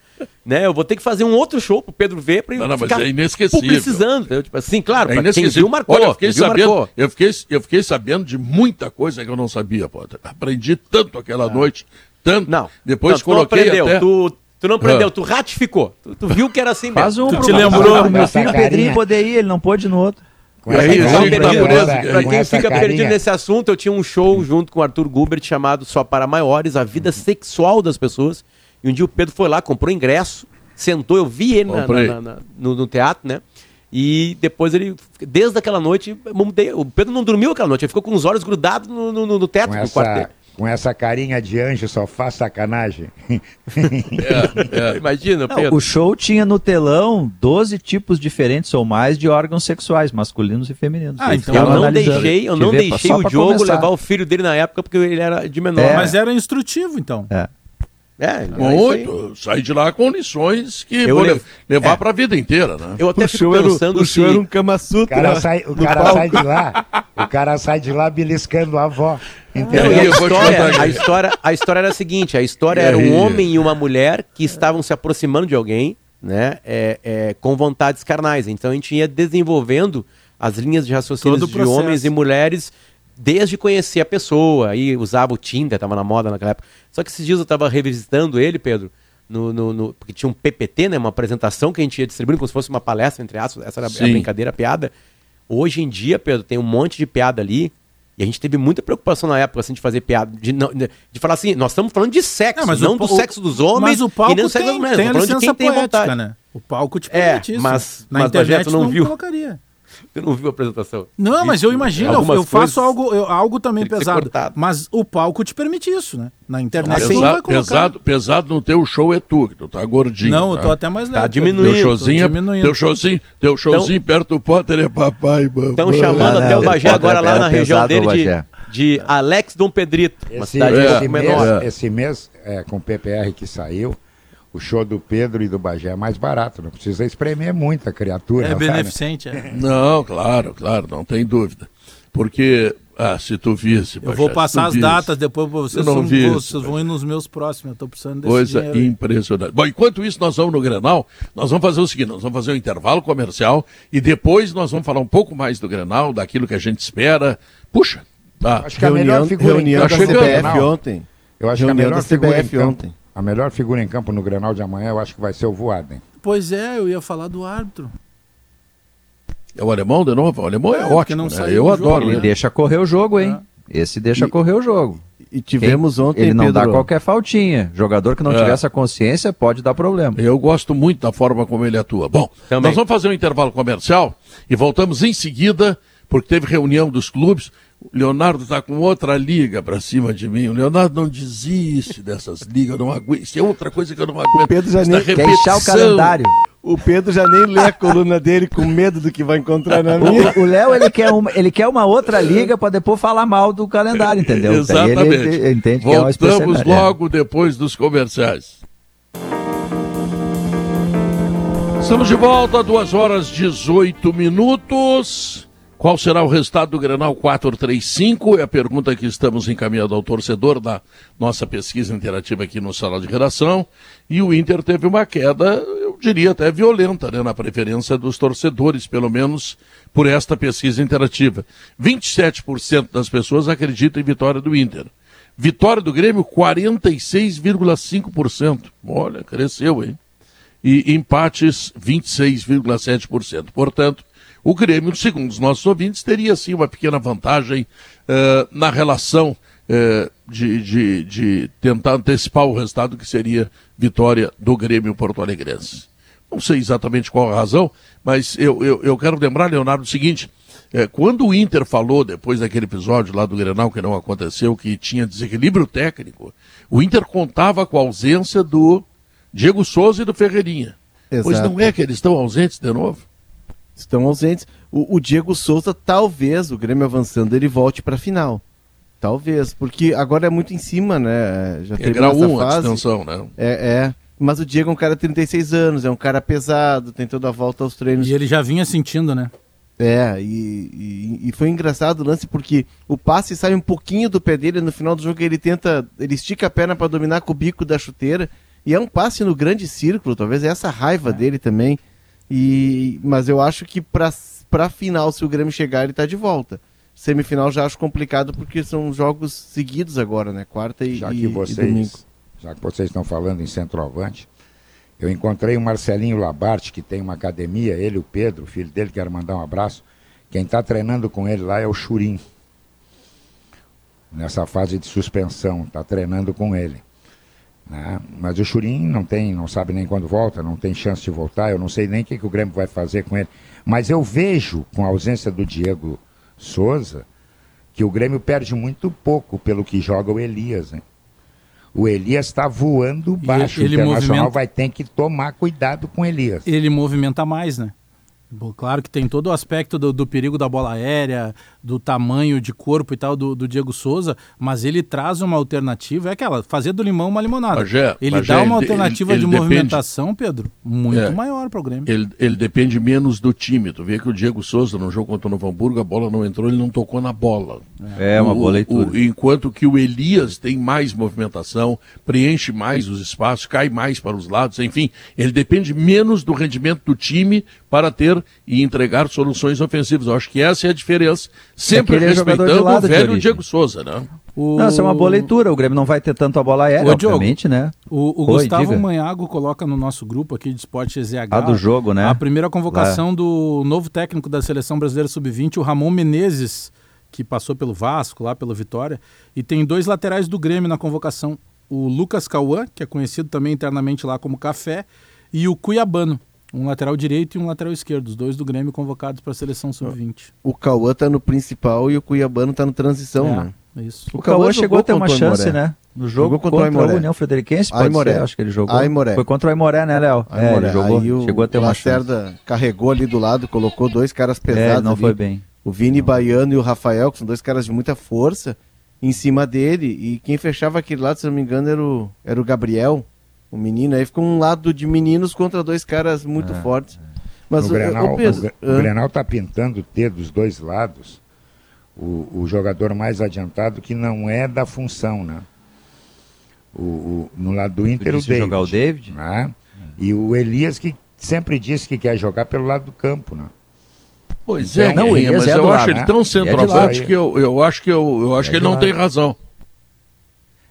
Né? Eu vou ter que fazer um outro show pro Pedro ver pra ele Não, não, mas ficar é inesquecível. publicizando. entendeu? Tipo assim, claro, É pra quem viu, marcou. Olha, eu fiquei, Quem viu, sabendo, marcou. eu, fiquei, eu fiquei sabendo de muita coisa que eu não sabia, Potter. Aprendi tanto aquela noite, tanto. Não, Depois não, tu coloquei não aprendeu, até... tu, tu não aprendeu, Ah. tu ratificou. Tu, tu viu que era assim Faz um mesmo. Tu te lembrou? meu Essa filho carinha. Pedrinho poder ir, ele não pôde no outro. Com aí, essa o Pra Chico quem tá fica preso, perdido- com pra quem essa fica carinha. perdido nesse assunto, eu tinha um show junto com o Arthur Gubert chamado Só para Maiores, a vida sexual das pessoas. E um dia o Pedro foi lá, comprou ingresso, sentou, eu vi ele na- na- na- no, no teatro, né? E depois ele, desde aquela noite, mudei. o Pedro não dormiu aquela noite, ele ficou com os olhos grudados no, no- no teto Com do quarto essa, dele. com essa carinha de anjo só faz sacanagem. É, é. Imagina, Não, Pedro. o show tinha no telão 12 tipos diferentes ou mais de órgãos sexuais, masculinos e femininos. Ah, então Eu não deixei, eu não deixei o Diogo começar. levar o filho dele na época porque ele era de menor. É. Mas era instrutivo, então. É. É, era. Muito. Saí de lá com lições que Eu vou le- le- levar é. pra vida inteira, né? Eu até O fico era, pensando o se... show era um Kama O Sutra. cara, sai, o cara sai de lá, o cara sai de lá beliscando a avó. Não, Entendeu? e a, história, a, história, a história era a seguinte: a história era um homem e uma mulher que estavam se aproximando de alguém, né? é, é, com vontades carnais. Então a gente ia desenvolvendo as linhas de raciocínio o de homens e mulheres desde conhecer a pessoa. Aí usava o Tinder, tava na moda naquela época. Só que esses dias eu tava revisitando ele, Pedro. No, no- no- porque tinha um PPT, né? Uma apresentação que a gente ia distribuindo como se fosse uma palestra, entre aspas. Essa era a Sim. brincadeira, a piada. Hoje em dia, Pedro, tem um monte de piada ali. E a gente teve muita preocupação na época, assim, de fazer piada. De, não- de, falar assim, nós estamos falando de sexo, É, mas não o do sexo dos homens Mas o palco e nem do sexo tem, das mulheres. tem a de licença quem tem poética, vontade. né? O palco te É, permite isso. mas- Na mas, internet tu não não viu. colocaria. Você não viu a apresentação? Não, mas eu imagino, eu, eu faço algo, eu- algo também pesado. Mas o palco te permite isso, né? Na internet Mas tu não vai Pesado, colocar. pesado, pesado no teu show é tu, que tu tá gordinho. Não, eu tá? tô até mais leve. Tá diminuindo. Teu showzinho, é- diminuindo. teu showzinho, teu showzinho perto do Potter é papai, mamãe. Estão chamando até não, o Bagé agora lá era na região pesado, dele de, de Alex Dom Pedrito, uma Esse, cidade um é, esse mês, menor. É. esse mês é, com o PPR que saiu, o show do Pedro e do Bagé é mais barato. Não precisa espremer muito a criatura. É sabe? beneficente, é. Não, claro, claro, não tem dúvida. Porque, ah, se tu visse... Eu Bagé, vou se passar as visse, datas depois pra vocês. Eu não vi isso, vocês vão ir nos meus próximos. Eu tô precisando desse Coisa dinheiro. impressionante. Bom, enquanto isso, nós vamos no Grenal, nós vamos fazer o seguinte, nós vamos fazer um intervalo comercial e depois nós vamos falar um pouco mais do Grenal, daquilo que a gente espera. Puxa, tá. Acho que a melhor Reunião, figura reunião em da CBF ontem. Eu acho que a Reunião melhor da CBF campo, ontem. A melhor figura em campo no Grenal de amanhã, eu acho que vai ser o Voaden. Pois é, eu ia falar do árbitro. É o alemão de novo? O alemão é, É, ótimo, não né? Eu jogo, adoro Ele ele. deixa correr o jogo, hein? Esse deixa E- correr o jogo. E tivemos ontem, Ele não dá Pedro, qualquer faltinha. Jogador que não É. tiver essa consciência pode dar problema. Eu gosto muito da forma como ele atua. Bom, Também. nós vamos fazer um intervalo comercial e voltamos em seguida, porque teve reunião dos clubes. O Leonardo está com outra liga para cima de mim. O Leonardo não desiste dessas ligas, não aguento. Isso é outra coisa que eu não aguento. Pedro já nem- Quer o calendário. O Pedro já nem lê a coluna dele com medo do que vai encontrar na minha. O- O Léo, ele quer, uma, ele quer uma outra liga para depois falar mal do calendário, entendeu? Exatamente. Ele, ele entende que é uma Voltamos logo depois dos comerciais. Estamos de volta, 2 horas 18 minutos. Qual será o resultado do Grenal 435? É a pergunta que estamos encaminhando ao torcedor da nossa pesquisa interativa aqui no Sala de Redação. E o Inter teve uma queda, eu diria até violenta, né, na preferência dos torcedores, pelo menos por esta pesquisa interativa. 27% das pessoas acreditam em vitória do Inter. Vitória do Grêmio, 46,5%. Olha, cresceu, hein? E empates, 26,7%. Portanto, o Grêmio, segundo os nossos ouvintes, teria sim uma pequena vantagem eh, na relação eh, de, de, de tentar antecipar o resultado que seria vitória do Grêmio Porto Alegrense. Não sei exatamente qual a razão, mas eu, eu, eu quero lembrar, Leonardo, o seguinte: é, quando o Inter falou, depois daquele episódio lá do Grenal que não aconteceu, que tinha desequilíbrio técnico, o Inter contava com a ausência do Diego Souza e do Ferreirinha. Pois Exato. não é que eles estão ausentes de novo? Estão ausentes. O, o Diego Souza, talvez, o Grêmio avançando, ele volte para a final. Talvez, porque agora é muito em cima, né? Já É teve grau essa 1 a fase. distensão, né? É, é. Mas o Diego é um cara de 36 anos, é um cara pesado, tem toda a volta aos treinos. E ele já vinha sentindo, né? É, e, e, e foi engraçado o lance porque o passe sai um pouquinho do pé dele no final do jogo ele tenta, ele estica a perna para dominar com o bico da chuteira e é um passe no grande círculo, talvez é essa raiva dele também. E mas eu acho que para para final se o Grêmio chegar ele tá de volta. Semifinal já acho complicado porque são jogos seguidos agora, né? Quarta e, Já que e domingo. vocês, já que vocês estão falando em centroavante, eu encontrei o Marcelinho Labarte, que tem uma academia, ele e o Pedro, o filho dele, quero mandar um abraço. Quem está treinando com ele lá é o Churim. Nessa fase de suspensão, está treinando com ele. Né? Mas o Churim não tem, não sabe nem quando volta, não tem chance de voltar, eu não sei nem o que, que o Grêmio vai fazer com ele. Mas eu vejo, com a ausência do Diego Souza, que o Grêmio perde muito pouco pelo que joga o Elias? O Elias está voando baixo. ele o Internacional movimenta- vai ter que tomar cuidado com o Elias. Ele movimenta mais, né? Bom, Claro que tem todo o aspecto do, do perigo da bola aérea, do tamanho de corpo e tal do, do Diego Souza, mas ele traz uma alternativa, é aquela, fazer do limão uma limonada. Bagé, ele dá uma ele- alternativa ele- de ele depende- movimentação, Pedro, muito É. maior para o Grêmio. Ele, ele depende menos do time. Tu vê que o Diego Souza, no jogo contra o Novo Hamburgo, a bola não entrou, ele não tocou na bola. É uma O- boa leitura. o- enquanto que o Elias tem mais movimentação, preenche mais os espaços, cai mais para os lados, enfim, ele depende menos do rendimento do time para ter e entregar soluções ofensivas. Eu acho que essa é a diferença, sempre Aquele é respeitando o lado velho. Diego Souza, né? O... Não, essa é uma boa leitura. O Grêmio não vai ter tanto a bola aérea, Ô, Diogo, obviamente, né? O, o Oi, Gustavo diga. Manhago coloca no nosso grupo aqui de Esporte EZH Ah, do jogo, né? a primeira convocação do novo técnico da Seleção Brasileira Sub-20, o Ramon Menezes, que passou pelo Vasco, lá pelo Vitória, e tem dois laterais do Grêmio na convocação, o Lucas Cauã, que é conhecido também internamente lá como Café, e o Cuiabano, um lateral direito e um lateral esquerdo, os dois do Grêmio convocados para a Seleção Sub-20. O Cauã tá no principal e o Cuiabano tá no transição, né? É, isso. O Cauã chegou jogou a ter uma o chance, né? No jogo Jogou contra o contra, Aimoré. a União Frederiquense, pode Aimoré. ser, acho que ele jogou. Aimoré. Foi contra o Aimoré, né, Léo? Aí, É, Moré, ele jogou, aí o chegou a ter uma chance. Lacerda carregou ali do lado, colocou dois caras É, pesados não ali. foi bem. O Vini Baiano e o Rafael, que são dois caras de muita força, em cima dele. E quem fechava aquele lado, se não me engano, era o, era o Gabriel, o menino. Aí ficou um lado de meninos contra dois caras muito fortes. Mas o, o, Grenal, o Pedro, o, Gre- ah, o Grenal tá pintando ter dos dois lados o, o jogador mais adiantado que não é da função, né? O, o- no lado do Inter, o David. jogar o David? né? E o Elias que sempre disse que quer jogar pelo lado do campo, né? Pois Então, é, não, Guerrinha, o Elias mas é eu do acho lado, ele né? tão É centroavante lado. que eu, eu acho que, eu, eu acho É que ele não tem razão.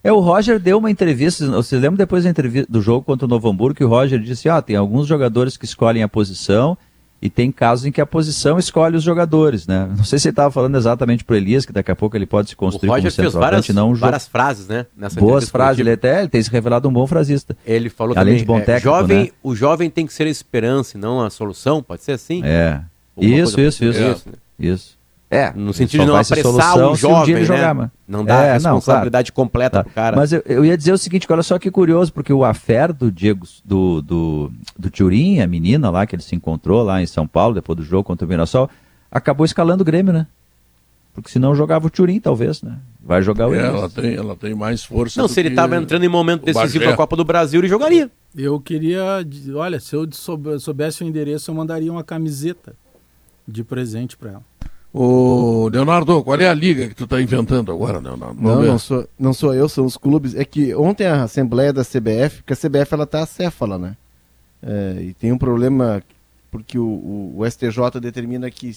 É, o Roger deu uma entrevista, você lembra depois da entrevista do jogo contra o Novo Hamburgo, que o Roger disse, ah, tem alguns jogadores que escolhem a posição E tem casos em que a posição escolhe os jogadores, né? Não sei se ele estava falando exatamente pro Elias, que daqui a pouco ele pode se O construir Roger como fez várias, não um várias frases, né? Nessa Boas frases, ele até ele tem se revelado um bom frasista. Ele falou Além também, de bom é, técnico, jovem, né? o jovem tem que ser a esperança e não a solução, pode ser assim? É. Alguma Isso, isso, isso. parecida, né? Isso. É, No sentido de não apressar o um jovem, ele né? jogar, mano. Não dá É, a não, claro. responsabilidade completa Tá. pro cara. Mas eu, eu ia dizer o seguinte, olha só que curioso, porque o affair do Diego, do, do, do Turim, a menina lá que ele se encontrou lá em São Paulo, depois do jogo contra o Mirassol, acabou escalando o Grêmio, né? Porque senão jogava o Turim, talvez, né? Vai jogar o É, Elias. ela, tem, ela tem mais força. Não, do se ele que estava entrando em momento decisivo da Copa do Brasil, ele jogaria. Eu queria. Olha, se eu soube- soubesse o endereço, eu mandaria uma camiseta de presente para ela. Ô, Leonardo, qual é a liga que tu tá inventando agora, Leonardo? Vamos Não, ver. não sou, não sou eu, são os clubes. É que ontem a Assembleia da CBF, porque a CBF ela tá acéfala, né? É, e tem um problema porque o, o- o STJ determina que,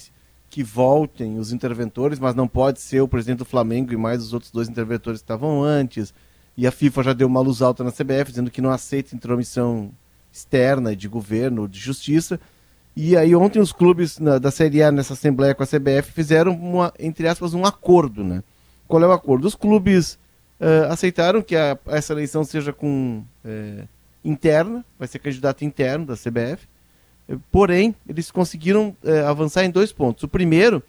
que voltem os interventores, mas não pode ser o presidente do Flamengo e mais os outros dois interventores que estavam antes. E a FIFA já deu uma luz alta na CBF, dizendo que não aceita intromissão externa de governo, de justiça. E aí ontem os clubes na- da Série A nessa assembleia com a CBF fizeram uma, entre aspas, um acordo, né? Qual é o acordo? Os clubes eh, aceitaram que a- essa eleição seja com eh, interna, vai ser candidato interno da CBF. Eh, Porém, eles conseguiram eh, avançar em dois pontos. O primeiro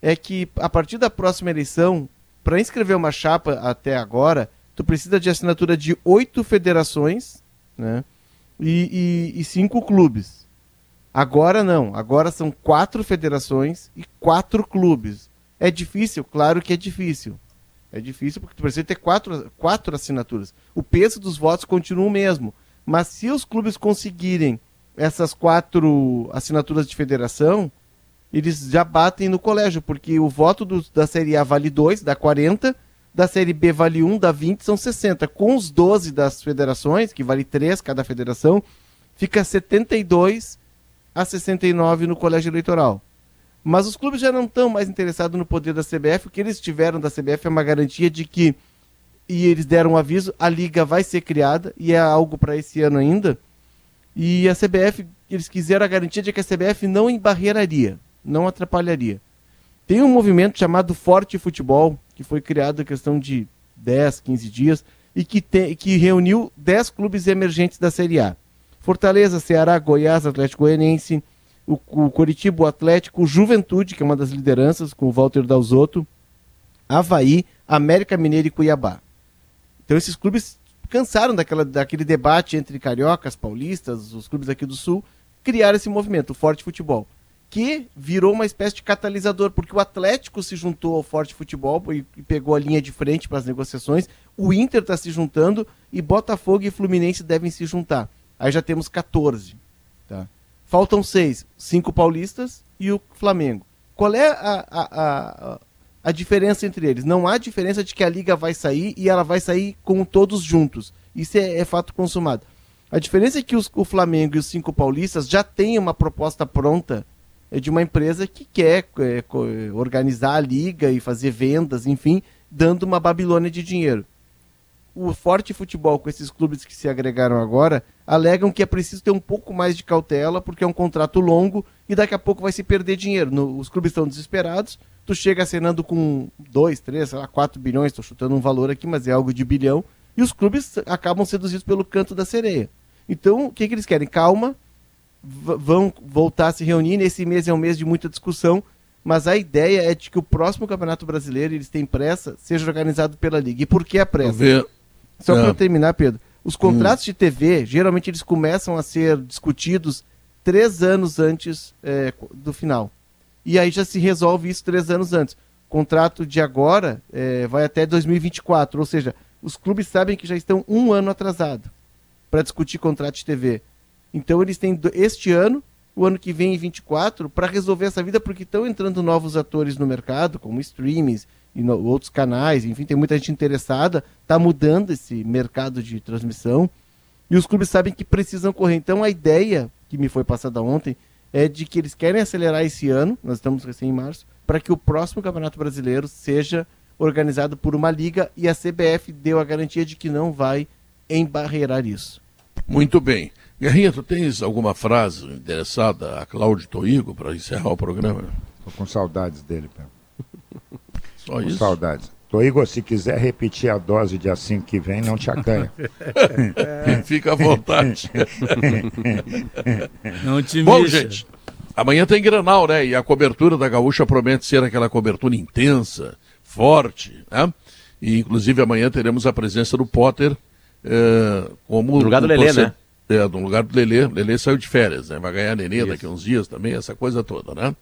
é que a partir da próxima eleição, para inscrever uma chapa até agora, tu precisa de assinatura de oito federações, né? E, e- e cinco clubes. Agora não, agora são quatro federações e quatro clubes. É difícil? Claro que é difícil. É difícil porque tu precisa ter quatro, quatro assinaturas. O peso dos votos continua o mesmo. Mas se os clubes conseguirem essas quatro assinaturas de federação, eles já batem no colégio, porque o voto do- da Série A vale 2, dá 40, da Série B vale 1, dá 20, são 60. Com os 12 das federações, que vale 3 cada federação, fica 72 a 69 no colégio eleitoral. Mas os clubes já não estão mais interessados no poder da CBF. O que eles tiveram da CBF é uma garantia de que, e eles deram um aviso, a liga vai ser criada, e é algo para esse ano ainda. E a CBF, eles quiseram a garantia de que a CBF não embarreiraria, não atrapalharia. Tem um movimento chamado Forte Futebol, que foi criado em questão de 10, 15 dias, e que, tem, que reuniu 10 clubes emergentes da Série A. Fortaleza, Ceará, Goiás, Atlético Goianiense, o, o Coritiba, o Atlético, Juventude, que é uma das lideranças, com o Walter Dalzotto, Havaí, América Mineiro e Cuiabá. Então esses clubes cansaram daquela, daquele debate entre cariocas, paulistas, os clubes aqui do Sul, criaram esse movimento, o Forte Futebol, que virou uma espécie de catalisador, porque o Atlético se juntou ao Forte Futebol e, e pegou a linha de frente para as negociações, o Inter está se juntando e Botafogo e Fluminense devem se juntar. Aí já temos 14. Tá? Faltam seis, cinco paulistas e o Flamengo. Qual é a, a, a, a diferença entre eles? Não há diferença de que a liga vai sair e ela vai sair com todos juntos. Isso é, é fato consumado. A diferença é que os- o Flamengo e os cinco paulistas já têm uma proposta pronta é, de uma empresa que quer é, organizar a liga e fazer vendas, enfim, dando uma Babilônia de dinheiro o forte futebol com esses clubes que se agregaram agora alegam que é preciso ter um pouco mais de cautela porque é um contrato longo e daqui a pouco vai se perder dinheiro. No- os clubes estão desesperados, tu chega acenando com 2, 3, sei lá, 4 bilhões, estou chutando um valor aqui, mas é algo de bilhão, e os clubes acabam seduzidos pelo canto da sereia. Então, o que, que eles querem? Calma, vão voltar a se reunir. Nesse mês é um mês de muita discussão, mas a ideia é de que o próximo Campeonato Brasileiro, eles têm pressa, seja organizado pela Liga. E por que a pressa? Só Ah. para terminar, Pedro. Os contratos de TV, geralmente eles começam a ser discutidos três anos antes é, do final. E aí já se resolve isso três anos antes. O contrato de agora é, vai até 2024, ou seja, os clubes sabem que já estão um ano atrasado para discutir contrato de TV. Então eles têm este ano, o ano que vem em 24, para resolver essa vida, porque estão entrando novos atores no mercado, como streamings e no- outros canais, enfim, tem muita gente interessada, está mudando esse mercado de transmissão. E os clubes sabem que precisam correr. Então a ideia que me foi passada ontem é de que eles querem acelerar esse ano, nós estamos recém em março, para que o próximo Campeonato Brasileiro seja organizado por uma liga e a CBF deu a garantia de que não vai embarreirar isso. Muito bem. Guerrinha, tu tens alguma frase interessada a Cláudio Toigo para encerrar o programa? Tô com saudades dele, Pedro. Só Com isso? saudades. Tô Igor, se quiser repetir a dose de assim que vem, não te acanha. Fica à vontade. Não te Bom, mexa. gente, amanhã tem Granal, né? E a cobertura da Gaúcha promete ser aquela cobertura intensa, forte, né? E inclusive amanhã teremos a presença do Potter eh, como. Do o Lelê, torce- né? É, no lugar do Lelê. Lelê saiu de férias, né? Vai ganhar nenê daqui a uns dias também, essa coisa toda, né?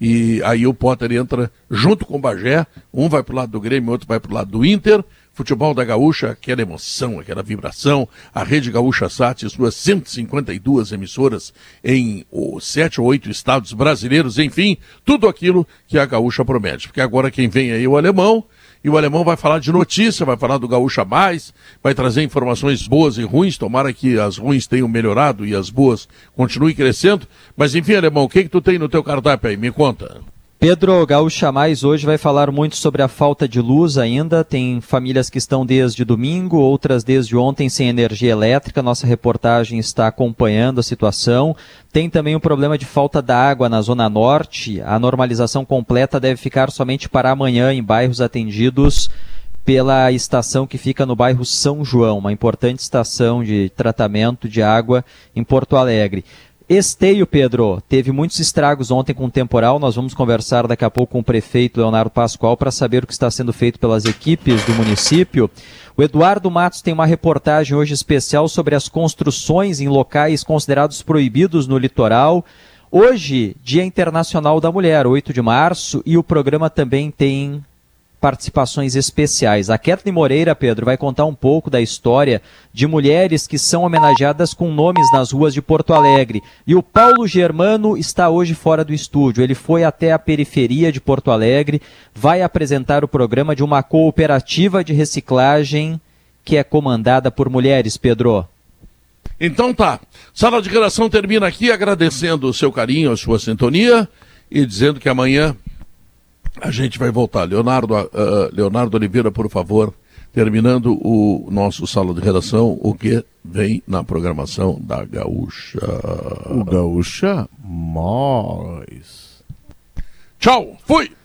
E aí o Potter entra junto com o Bagé, um vai pro lado do Grêmio, outro vai pro lado do Inter. Futebol da Gaúcha, aquela emoção, aquela vibração. A Rede Gaúcha Sat e suas 152 emissoras em oh, sete ou oito estados brasileiros, enfim, tudo aquilo que a Gaúcha promete. Porque agora quem vem aí é o alemão, e o alemão vai falar de notícia, vai falar do Gaúcha Mais, vai trazer informações boas e ruins. Tomara que as ruins tenham melhorado e as boas continuem crescendo. Mas enfim, alemão, o que, que tu tem no teu cardápio aí? Me conta. Pedro Gaúcha Mais hoje vai falar muito sobre a falta de luz ainda. Tem famílias que estão desde domingo, outras desde ontem sem energia elétrica. Nossa reportagem está acompanhando a situação. Tem também o problema de falta da água na Zona Norte. A normalização completa deve ficar somente para amanhã em bairros atendidos pela estação que fica no bairro São João, uma importante estação de tratamento de água em Porto Alegre. Esteio, Pedro, teve muitos estragos ontem com o temporal. Nós vamos conversar daqui a pouco com o prefeito Leonardo Pascoal para saber o que está sendo feito pelas equipes do município. O Eduardo Matos tem uma reportagem hoje especial sobre as construções em locais considerados proibidos no litoral. Hoje, Dia Internacional da Mulher, 8 de março, e o programa também tem participações especiais. A Kathleen Moreira, Pedro, vai contar um pouco da história de mulheres que são homenageadas com nomes nas ruas de Porto Alegre. E o Paulo Germano está hoje fora do estúdio. Ele foi até a periferia de Porto Alegre, vai apresentar o programa de uma cooperativa de reciclagem que é comandada por mulheres, Pedro. Então tá. Sala de redação termina aqui agradecendo o seu carinho, a sua sintonia e dizendo que amanhã a gente vai voltar. Leonardo, ah, Leonardo Oliveira, por favor, terminando o nosso sala de redação, o que vem na programação da Gaúcha. O Gaúcha Mais. Tchau, fui!